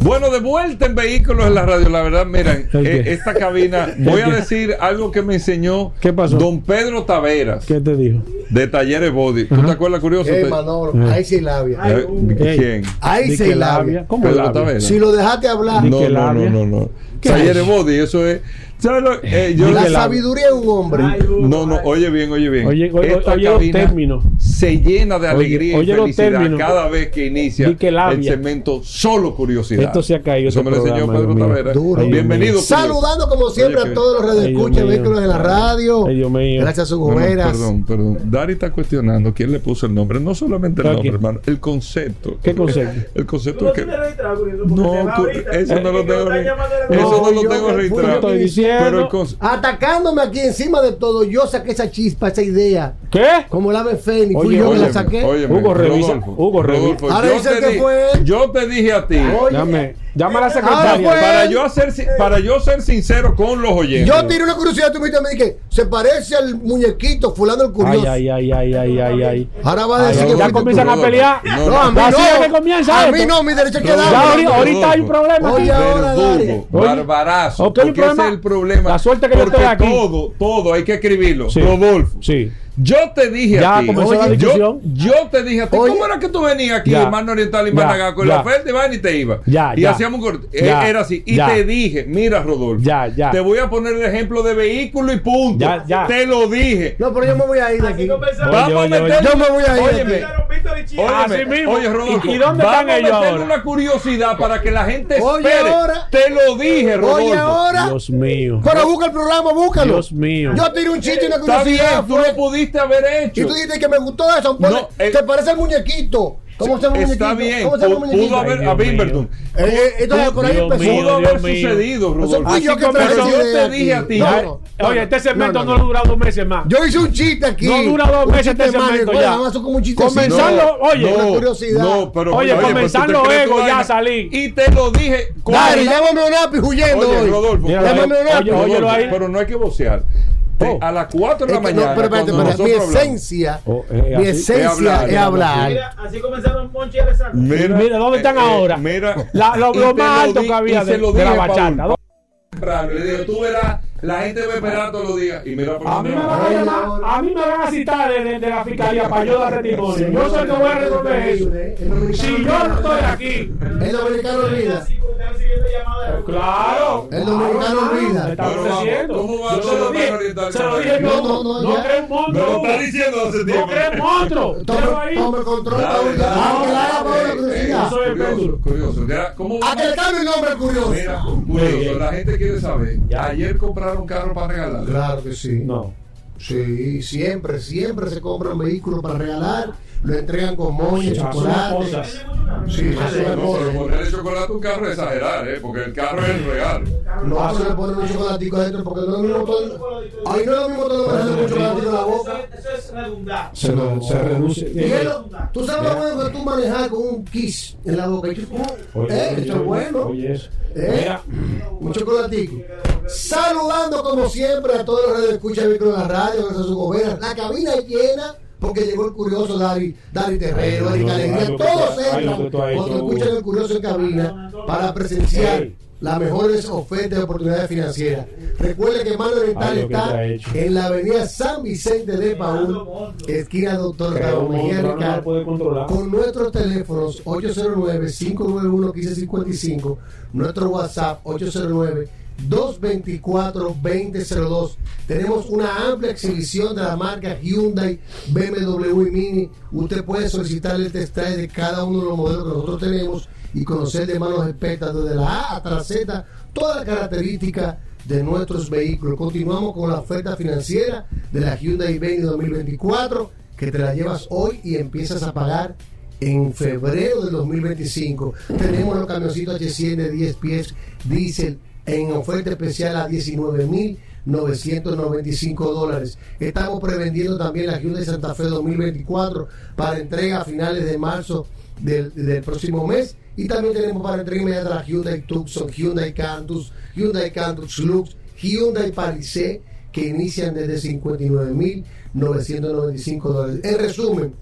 Bueno, de vuelta en vehículos en la radio. La verdad, miren, [laughs] ¿El eh, esta cabina, voy a decir algo que me enseñó ¿Qué pasó? don Pedro Taveras. ¿Qué te dijo? de Talleres Body. ¿Tú te acuerdas, curioso? Eh, Te- Manolo, Eh. ahí sí labia. Eh, ¿Quién? Ahí sí labia. Pedro Tavera. Si lo dejaste hablar. No, no, no, no, no. Talleres Body, eso es. ¿Sabes lo- eh, yo- la sabiduría de un hombre. No, no, oye bien, oye bien. Oye, oye, Esta oye los términos. se llena de Oye, alegría oye y felicidad cada vez que inicia que el segmento Solo Curiosidad. Esto se ha caído, Eso este me lo enseñó Pedro. Tavera. Bienvenido. Saludando como siempre Oye, a todos los radioescuchas, vehículos en la radio. Ay, Dios mío. Gracias a sus goberas. perdón, perdón. Dari está cuestionando quién le puso el nombre. No solamente el ¿A nombre, quién? hermano. El concepto. ¿Qué concepto? El concepto es que. No, eso no lo tengo. re- No, Eso no lo tengo registrado. Diciendo. Pero. Atacándome aquí encima de todo, yo saqué esa chispa, esa idea. ¿Qué? Como la ave Fénix, fui yo que la saqué. óyeme, Hugo, revisa. Rodolfo, Hugo, revisa. Rodolfo, Ahora yo dice te que di- fue él. Yo te dije a ti. Oye, llama a la Ahora secretaria. Para yo, hacer, para yo ser sincero con los oyentes. Yo tiré una curiosidad, tú me dijiste, me dije, se parece al muñequito fulano el Ay, curioso. ay, ay, ay, ay, ay, ay. Ahora va a decir ay, que ya comienzan tú. a pelear. No, No, a mí Así no. es que comienza A esto. mí no, mi quedar. Ya ahorita, ahorita hay un problema aquí. Oye, ahora, Dari. Verdugo, barbarazo. ok, el porque ese es el problema. la suerte que yo estoy aquí. todo, todo hay que escribirlo. Sí. Rodolfo. Sí. Yo te dije Ya a ti. comenzó la Oye, discusión. Yo, yo te dije a ti. Oye. ¿Cómo era que tú venías aquí, hermano oriental y? Y Ya. la oferta iban y te iba. Ya, y ya. hacíamos un corte. Ya. Era así. Y Ya. te dije, mira, Rodolfo. Ya, ya. Te voy a poner el ejemplo de vehículo y punto. Ya, ya. Te lo dije. No, pero yo me voy a ir de aquí. Vamos Oye, a meter. oye. Yo me voy a ir. Óyeme, Así óyeme, mismo. oye, Rodolfo. ¿Y- y dónde vamos están a ellos meterle ahora? una curiosidad para que la gente Oye, espere. ahora. Te lo dije, Rodolfo. Oye, ahora. Dios mío. Pero busca el programa, búscalo. Dios mío. Yo tiré un chiste y una Está bien, curiosidad. tú fue- lo pudiste haber Y hecho. tú dijiste que me gustó eso. pues, No, eh, se parece al muñequito. ¿Cómo se el? Está bien, ¿Cómo se llama el pudo haber a Bimberton. Entonces, por ahí empezó. mío, Pudo haber sucedido, fui yo Así que Yo te dije a ti. No, Ay, no, no, Oye, este no, segmento no, durado dos meses más. Yo hice un chiste aquí. No dura dos un meses chiste este segmento ya. vamos a hacer como un chiste Comenzando, oye, no, curiosidad. no, pero Oye, te crees ego, ya salí. Y te lo dije. Cuando- llámame a un lápiz huyendo Oye, hoy. Rodolfo, llámame un lápiz. pero no hay que vocear. Oh. A las 4 de la que no, mañana. pero espérate, cuando espérate, mi esencia, Oh, eh, mi esencia es hablar, es hablar. Así comenzaron Monchi y Alessandro. Mira, Mira, ¿dónde están eh, eh, ahora? Mira, La- lo- lo más alto di- que había de- de la bachata. Temprano. Le digo, tú verás, la gente va a esperar todos los días. Y mira por A mí, me van a, va. llamar, a mí me van a citar de, de- de la fiscalía para yo dar testimonio. Yo soy el que voy a resolver eso. Si yo no estoy aquí. El dominicano olvida. Claro. El dominicano Me olvida. ¿cómo va Yo se lo el dije. Se lo dije yo. No, no, no, No crees monstruo. Me lo está diciendo hace No tiempo. crees monstruo. Tome control, la Eh. Yo soy el curioso, curioso. ¿cómo A que le cambie el nombre curioso. Mira, curioso. La gente quiere saber. Ayer compraron carro para regalar. Claro que sí. No. Sí, siempre, siempre se compran vehículos para regalar, lo entregan con moña, Hace chocolate. Sí, una No, pero ponerle chocolate a un carro es exagerar, ¿eh? Porque el carro es el regalo. No se le ponen un chocolatico adentro porque no es lo mismo todo. Ahí no es lo mismo todo lo que un chocolatico en la boca. Eso es redundar. Se, lo- se reduce. Lo- Tú sabes lo bueno que tú manejar con un kiss en la boca. Y tú, Oye, eh, oye, esto es bueno. Oye, eso. Eh, Mira, un chocolatico. Saludando como siempre a todos los que escuchan vehículos en la radio, gracias a su gobierno. La cabina es llena porque llegó el curioso Dari, Dari Terrero, Ay, Erika no, Alegría. Todos entran. cuando escuchan el curioso en cabina para presenciar las mejores ofertas y oportunidades financieras. Recuerde que Mano Oriental está en la avenida San Vicente de Paúl, esquina Doctor Raúl Mejía Ricardo con nuestros teléfonos 809-591-1555, nuestro WhatsApp 809-224-2002. Tenemos una amplia exhibición de la marca Hyundai, BMW y Mini. Usted puede solicitar el test de cada uno de los modelos que nosotros tenemos y conocer de manos expertas desde la A hasta la Z todas las características de nuestros vehículos. Continuamos con la oferta financiera de la Hyundai Venue 2024 que te la llevas hoy y empiezas a pagar en febrero del 2025. Tenemos los camioncitos H100 de 10 pies diésel en oferta especial a 19.995 dólares. Estamos prevendiendo también la Hyundai Santa Fe 2024 para entrega a finales de marzo del, del próximo mes. Y también tenemos para entrega inmediata la Hyundai Tucson, Hyundai Cantus, Hyundai Cantus Lux, Hyundai Palisade que inician desde 59.995 dólares. En resumen,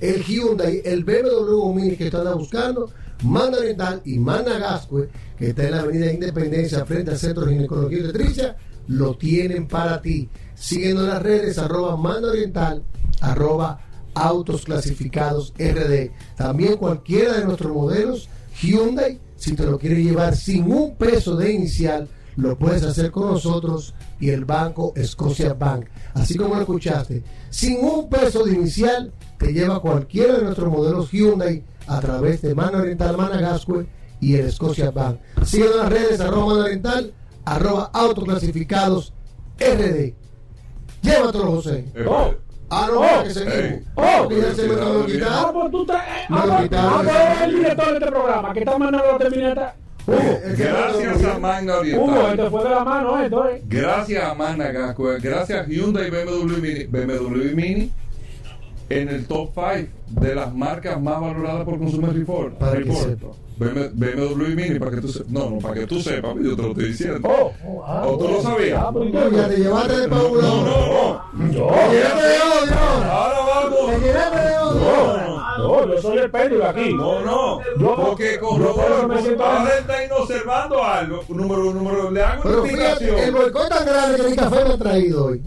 el Hyundai, el BMW Mini que están buscando, Manda Oriental y Manda Gascue, que está en la Avenida Independencia frente al Centro de Ginecología y Obstetricia, lo tienen para ti. En las redes, arroba Mando Oriental, arroba Autos Clasificados RD. También cualquiera de nuestros modelos Hyundai, si te lo quieres llevar sin un peso de inicial, lo puedes hacer con nosotros y el banco Scotia Bank. Así como lo escuchaste, sin un peso de inicial, te lleva cualquiera de nuestros modelos Hyundai a través de Mano Oriental Managascue y el Scotia Bank. Síguenos en las redes, arroba Mano Oriental, arroba Autoclasificados RD. Llévatelo, José. Oh. Ah, no, Oh. que seguimos. Ey. Oh, que ya se me lo Ah, quitaron. pues tú Me lo ah, quitaron. ah, pues el director de este programa que está mandando la terminata. Hugo, Gracias a Magna Hugo, Oriental. esto fue de la mano esto, eh. Gracias a Magna Gascue, gracias a Hyundai y BMW Mini, BMW Mini en el top 5 de las marcas más valoradas por Consumer Report. Para que Report. sepa. BMW Mini, para que tú sepas. No, no, para que tú sepas, yo te lo estoy diciendo. Oh, oh, ah, ¿O tú lo sabías? Ah, pues, No, ya te llevaste de Paula. No, no, no. Yo. Te llevaste de odio. Ahora vamos. Te llevaste de odio. No, yo soy el péndulo aquí. No, no. Yo- Porque con yo por eso me siento- está inobservando algo. Número, número, le hago una explicación. el boicot tan grande que mi café me ha traído hoy.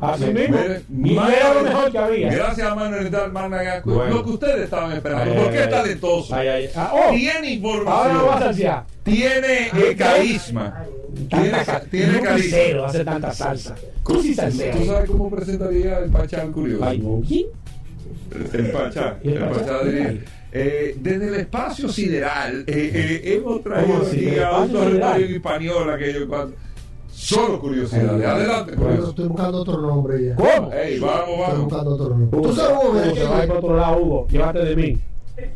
Así mismo. Mire, Y era lo mejor que había. Gracias a Manuel Oriental Magna Gascue. Bueno. Lo que ustedes estaban esperando. Ay, porque es talentoso. Ay, ay. Ah, oh. Tiene Ahora información. lo vas a saciar. Tiene eh, carisma. Tiene, ca- tiene carisma. cero hace tanta salsa. Cruci salsero. ¿Tú sabes cómo presentaría el Pachá el curioso? Ay, no. ¿Quién? El Pachá. ¿Y el El Pachá? Diría. eh, desde el espacio sideral eh, eh, hemos traído aquí ¿Del a un espacio territorio español aquello cuando solo curiosidades adelante estoy buscando otro nombre ya. ¿Cómo? Ey, vamos Estoy vamos buscando otro nombre. Tú sabes, Hugo, Hugo, se va a ir que por otro lado, Hugo. Llévate de mí.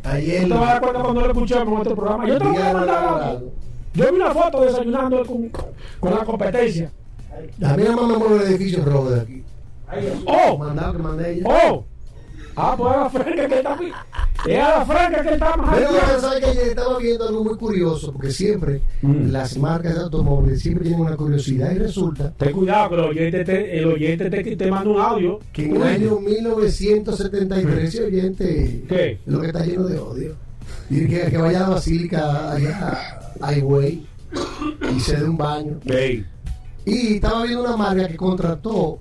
Ayer Tú te vas a dar cuenta cuando lo escuchemos en otro programa. Yo te voy a mandar. Yo vi una foto desayunando con, con la competencia. A mí nada más me mueve el edificio rojo de aquí. ¡Oh! Mandado que mandé ella. ¡Oh! Ah, pues a la franca que está aquí. Es a la franca que está más Pero sabe que estaba viendo algo muy curioso, porque siempre Mm. las marcas de automóviles siempre tienen una curiosidad y resulta Ten cuidado que el oyente te, el oyente te, te manda un audio. que en el año 1973 ese oyente ¿Qué? lo que está lleno de odio. Dice que, que vaya a la basílica allá a Highway y se dé un baño. Ey. Y estaba viendo una marca que contrató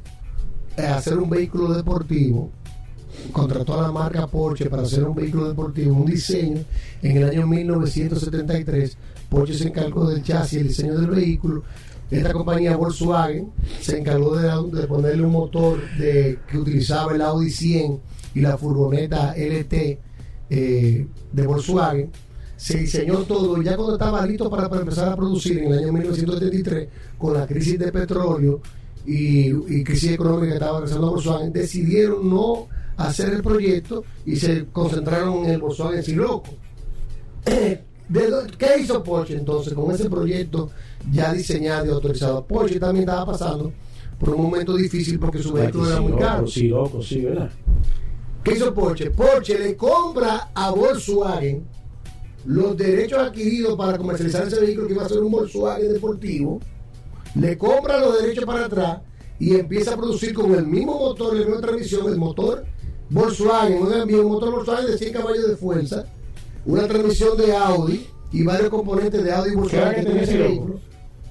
eh, hacer un vehículo deportivo. Contrató a la marca Porsche para hacer un vehículo deportivo, un diseño. En el año 1973, Porsche se encargó del chasis, el diseño del vehículo. Esta compañía Volkswagen se encargó de, ponerle un motor de, que utilizaba el Audi 100 y la furgoneta LT eh, de Volkswagen. Se diseñó todo y ya cuando estaba listo para, empezar a producir en el año 1973, con la crisis de petróleo y, y crisis económica que estaba pasando Volkswagen, decidieron no hacer el proyecto y se concentraron en el Volkswagen Siroco. ¿De dó- ¿Qué hizo Porsche entonces con ese proyecto ya diseñado y autorizado? Porsche también estaba pasando por un momento difícil porque su vehículo era muy caro. Sí, loco, sí, ¿verdad? ¿Qué hizo Porsche? Porsche le compra a Volkswagen los derechos adquiridos para comercializar ese vehículo que iba a ser un Volkswagen deportivo, le compra los derechos para atrás y empieza a producir con el mismo motor, la misma transmisión, el motor Volkswagen, un motor Volkswagen de 100 caballos de fuerza, una transmisión de Audi y varios componentes de Audi y Volkswagen ¿Qué que tiene ese tenía vehículo.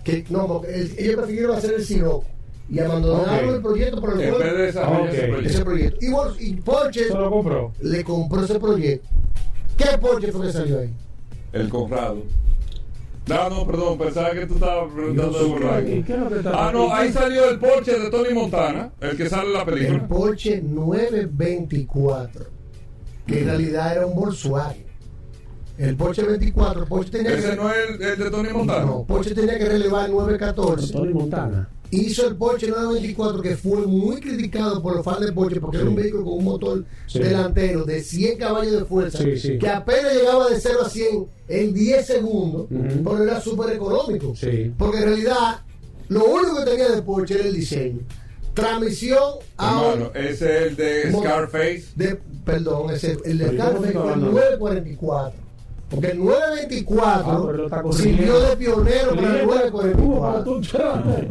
Que, no, porque el- ellos prefirieron hacer el Sirocco y abandonaron el proyecto por el En cual- vez de desarrollar Ok. ese proyecto. ese proyecto. Y, Vol- y Porsche Se lo compró. le compró ese proyecto. ¿Qué Porsche fue que salió ahí? El Conrado. No, no, perdón, pensaba que tú estabas preguntando de borracho. ¿Qué- qué es lo que está- Ah, no, ahí salió el Porsche de Tony Montana, el que sale en la El película. Porsche 924, que en realidad era un Volkswagen. El Porsche 24, Porsche tenía Ese que no es el, el de Tony Montana. no, Porsche tenía que relevar el 914. Tony Montana. Hizo el Porsche 924 que fue muy criticado por los fans de Porsche porque era un vehículo con un motor Sí. delantero de 100 caballos de fuerza Sí, sí. que apenas llegaba de 0 a 100 en 10 segundos, Ujú. pero era súper económico. Sí. Porque en realidad lo único que tenía de Porsche era el diseño. Transmisión a Hermano, ese es el de Scarface. de, perdón, ese, el de Pero ¿y cómo Scarface se fue el llama? 944. Porque el Ah, 924 pero está sirvió de pionero para el Hugo, para 944.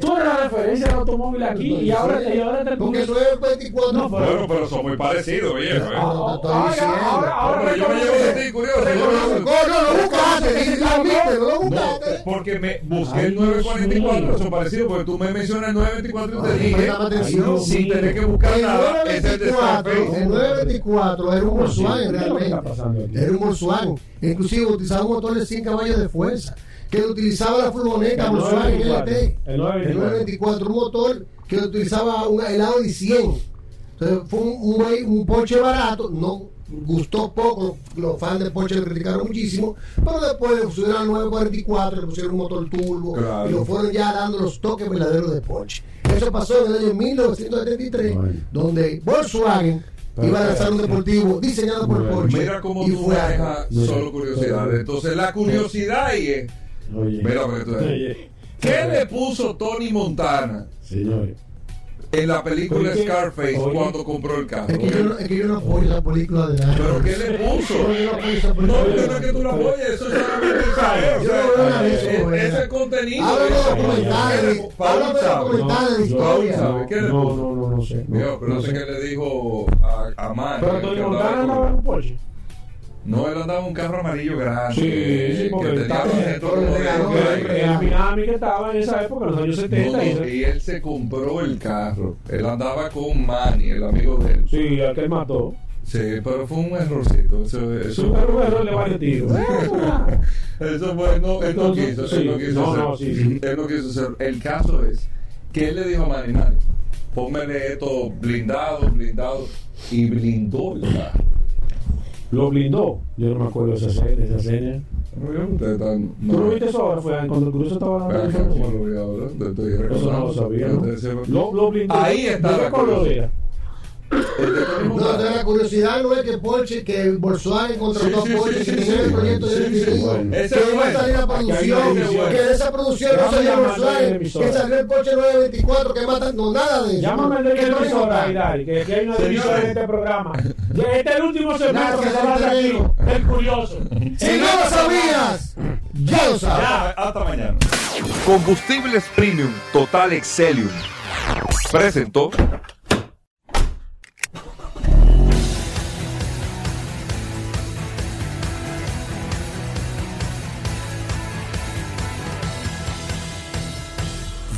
Tú, eres la referencia del automóvil aquí y ahora te y ahora te Porque el 924 No, pero- Bueno, pero son muy parecidos, viejo. ¿eh? Ah, Ahora, ahora, yo me llevo de ti, curioso. yo No lo no buscaste, lo buscaste. porque me busqué el 944, son parecidos, porque tú me mencionas el 924 y te dije, sin tener que buscar El nada, es el de 924, Scarface. el 924 era un Volkswagen ¿Qué es lo que está realmente. Era un Volkswagen. Inclusive utilizaba un motor de 100 caballos de fuerza. Que utilizaba la furgoneta El Volkswagen 924. LT. El 924. El 924, un motor que utilizaba un helado de 100. Entonces fue un, un, un Porsche barato, no gustó poco, los, fans de Porsche lo criticaron muchísimo, pero después le pusieron al 944, le pusieron un motor turbo Claro. y lo fueron ya dando los toques verdaderos de Porsche. Eso pasó en el año 1973, donde Volkswagen iba a lanzar un deportivo diseñado por Porsche. Mira cómo y tú fue algo. solo curiosidades. Entonces, la curiosidad ahí es, Oye. mira, porque tú- Oye. ¿qué le puso Tony Montana Señores. en la película Oye, Scarface oye. cuando compró el carro? Es que, yo no, es que yo no apoyo la película de la. ¿Pero qué le puso? No No, no es que tú la apoyes, eso es solamente saber. Yo sea, no veo nada de eso, güey. ese contenido. Habla de documentales, ¿qué le- de documentales de No, Paul historia. sabe. ¿Qué le No, puso? no, no, no sé. Pero no sé qué le dijo a, a Pero Tony Montana en un Porsche. No, él andaba un carro amarillo grande. Sí, que- sí, porque que tenía estaba los de- que estaba en esa época, en los años No, 70. y no, se- y él se compró el carro. Él andaba con Manny, el amigo de él. Sí, al que mató. Sí, pero fue un errorcito. Eso, Es eso, un error de varios tiros. [laughs] eso fue, no, él no quiso, él no quiso no, hacer. no, sí, sí. Él no quiso hacer. El caso es que él le dijo a Manny, Manny, póngale esto blindado, blindado, y blindó el carro. Lo blindó. Yo no me acuerdo de esa escena. de esa escena. Ustedes están- ¿Tú lo viste eso ahora? Fue cuando el cruce estaba Eso no lo sabía. Lo, lo blindó. Ahí está ¿De la qué color curiosidad. No, la curiosidad no es que Porsche, que Volkswagen contrató Sí, sí, a Porsche, sí, que sí, tenía sí, el proyecto sí, de sí, definido, bueno. que iba a salir la producción, que de esa producción no salió Volkswagen, que salió el Porsche 924, que mata, no, nada de eso. Llámame al de Que la Tony emisora, Montana. Hidari, que aquí hay una división en este programa. Este es el último segmento que se va a hacer aquí. El curioso. Si no lo sabías, ya lo sabes. Ya, hasta mañana. Combustibles Premium Total Excelium presentó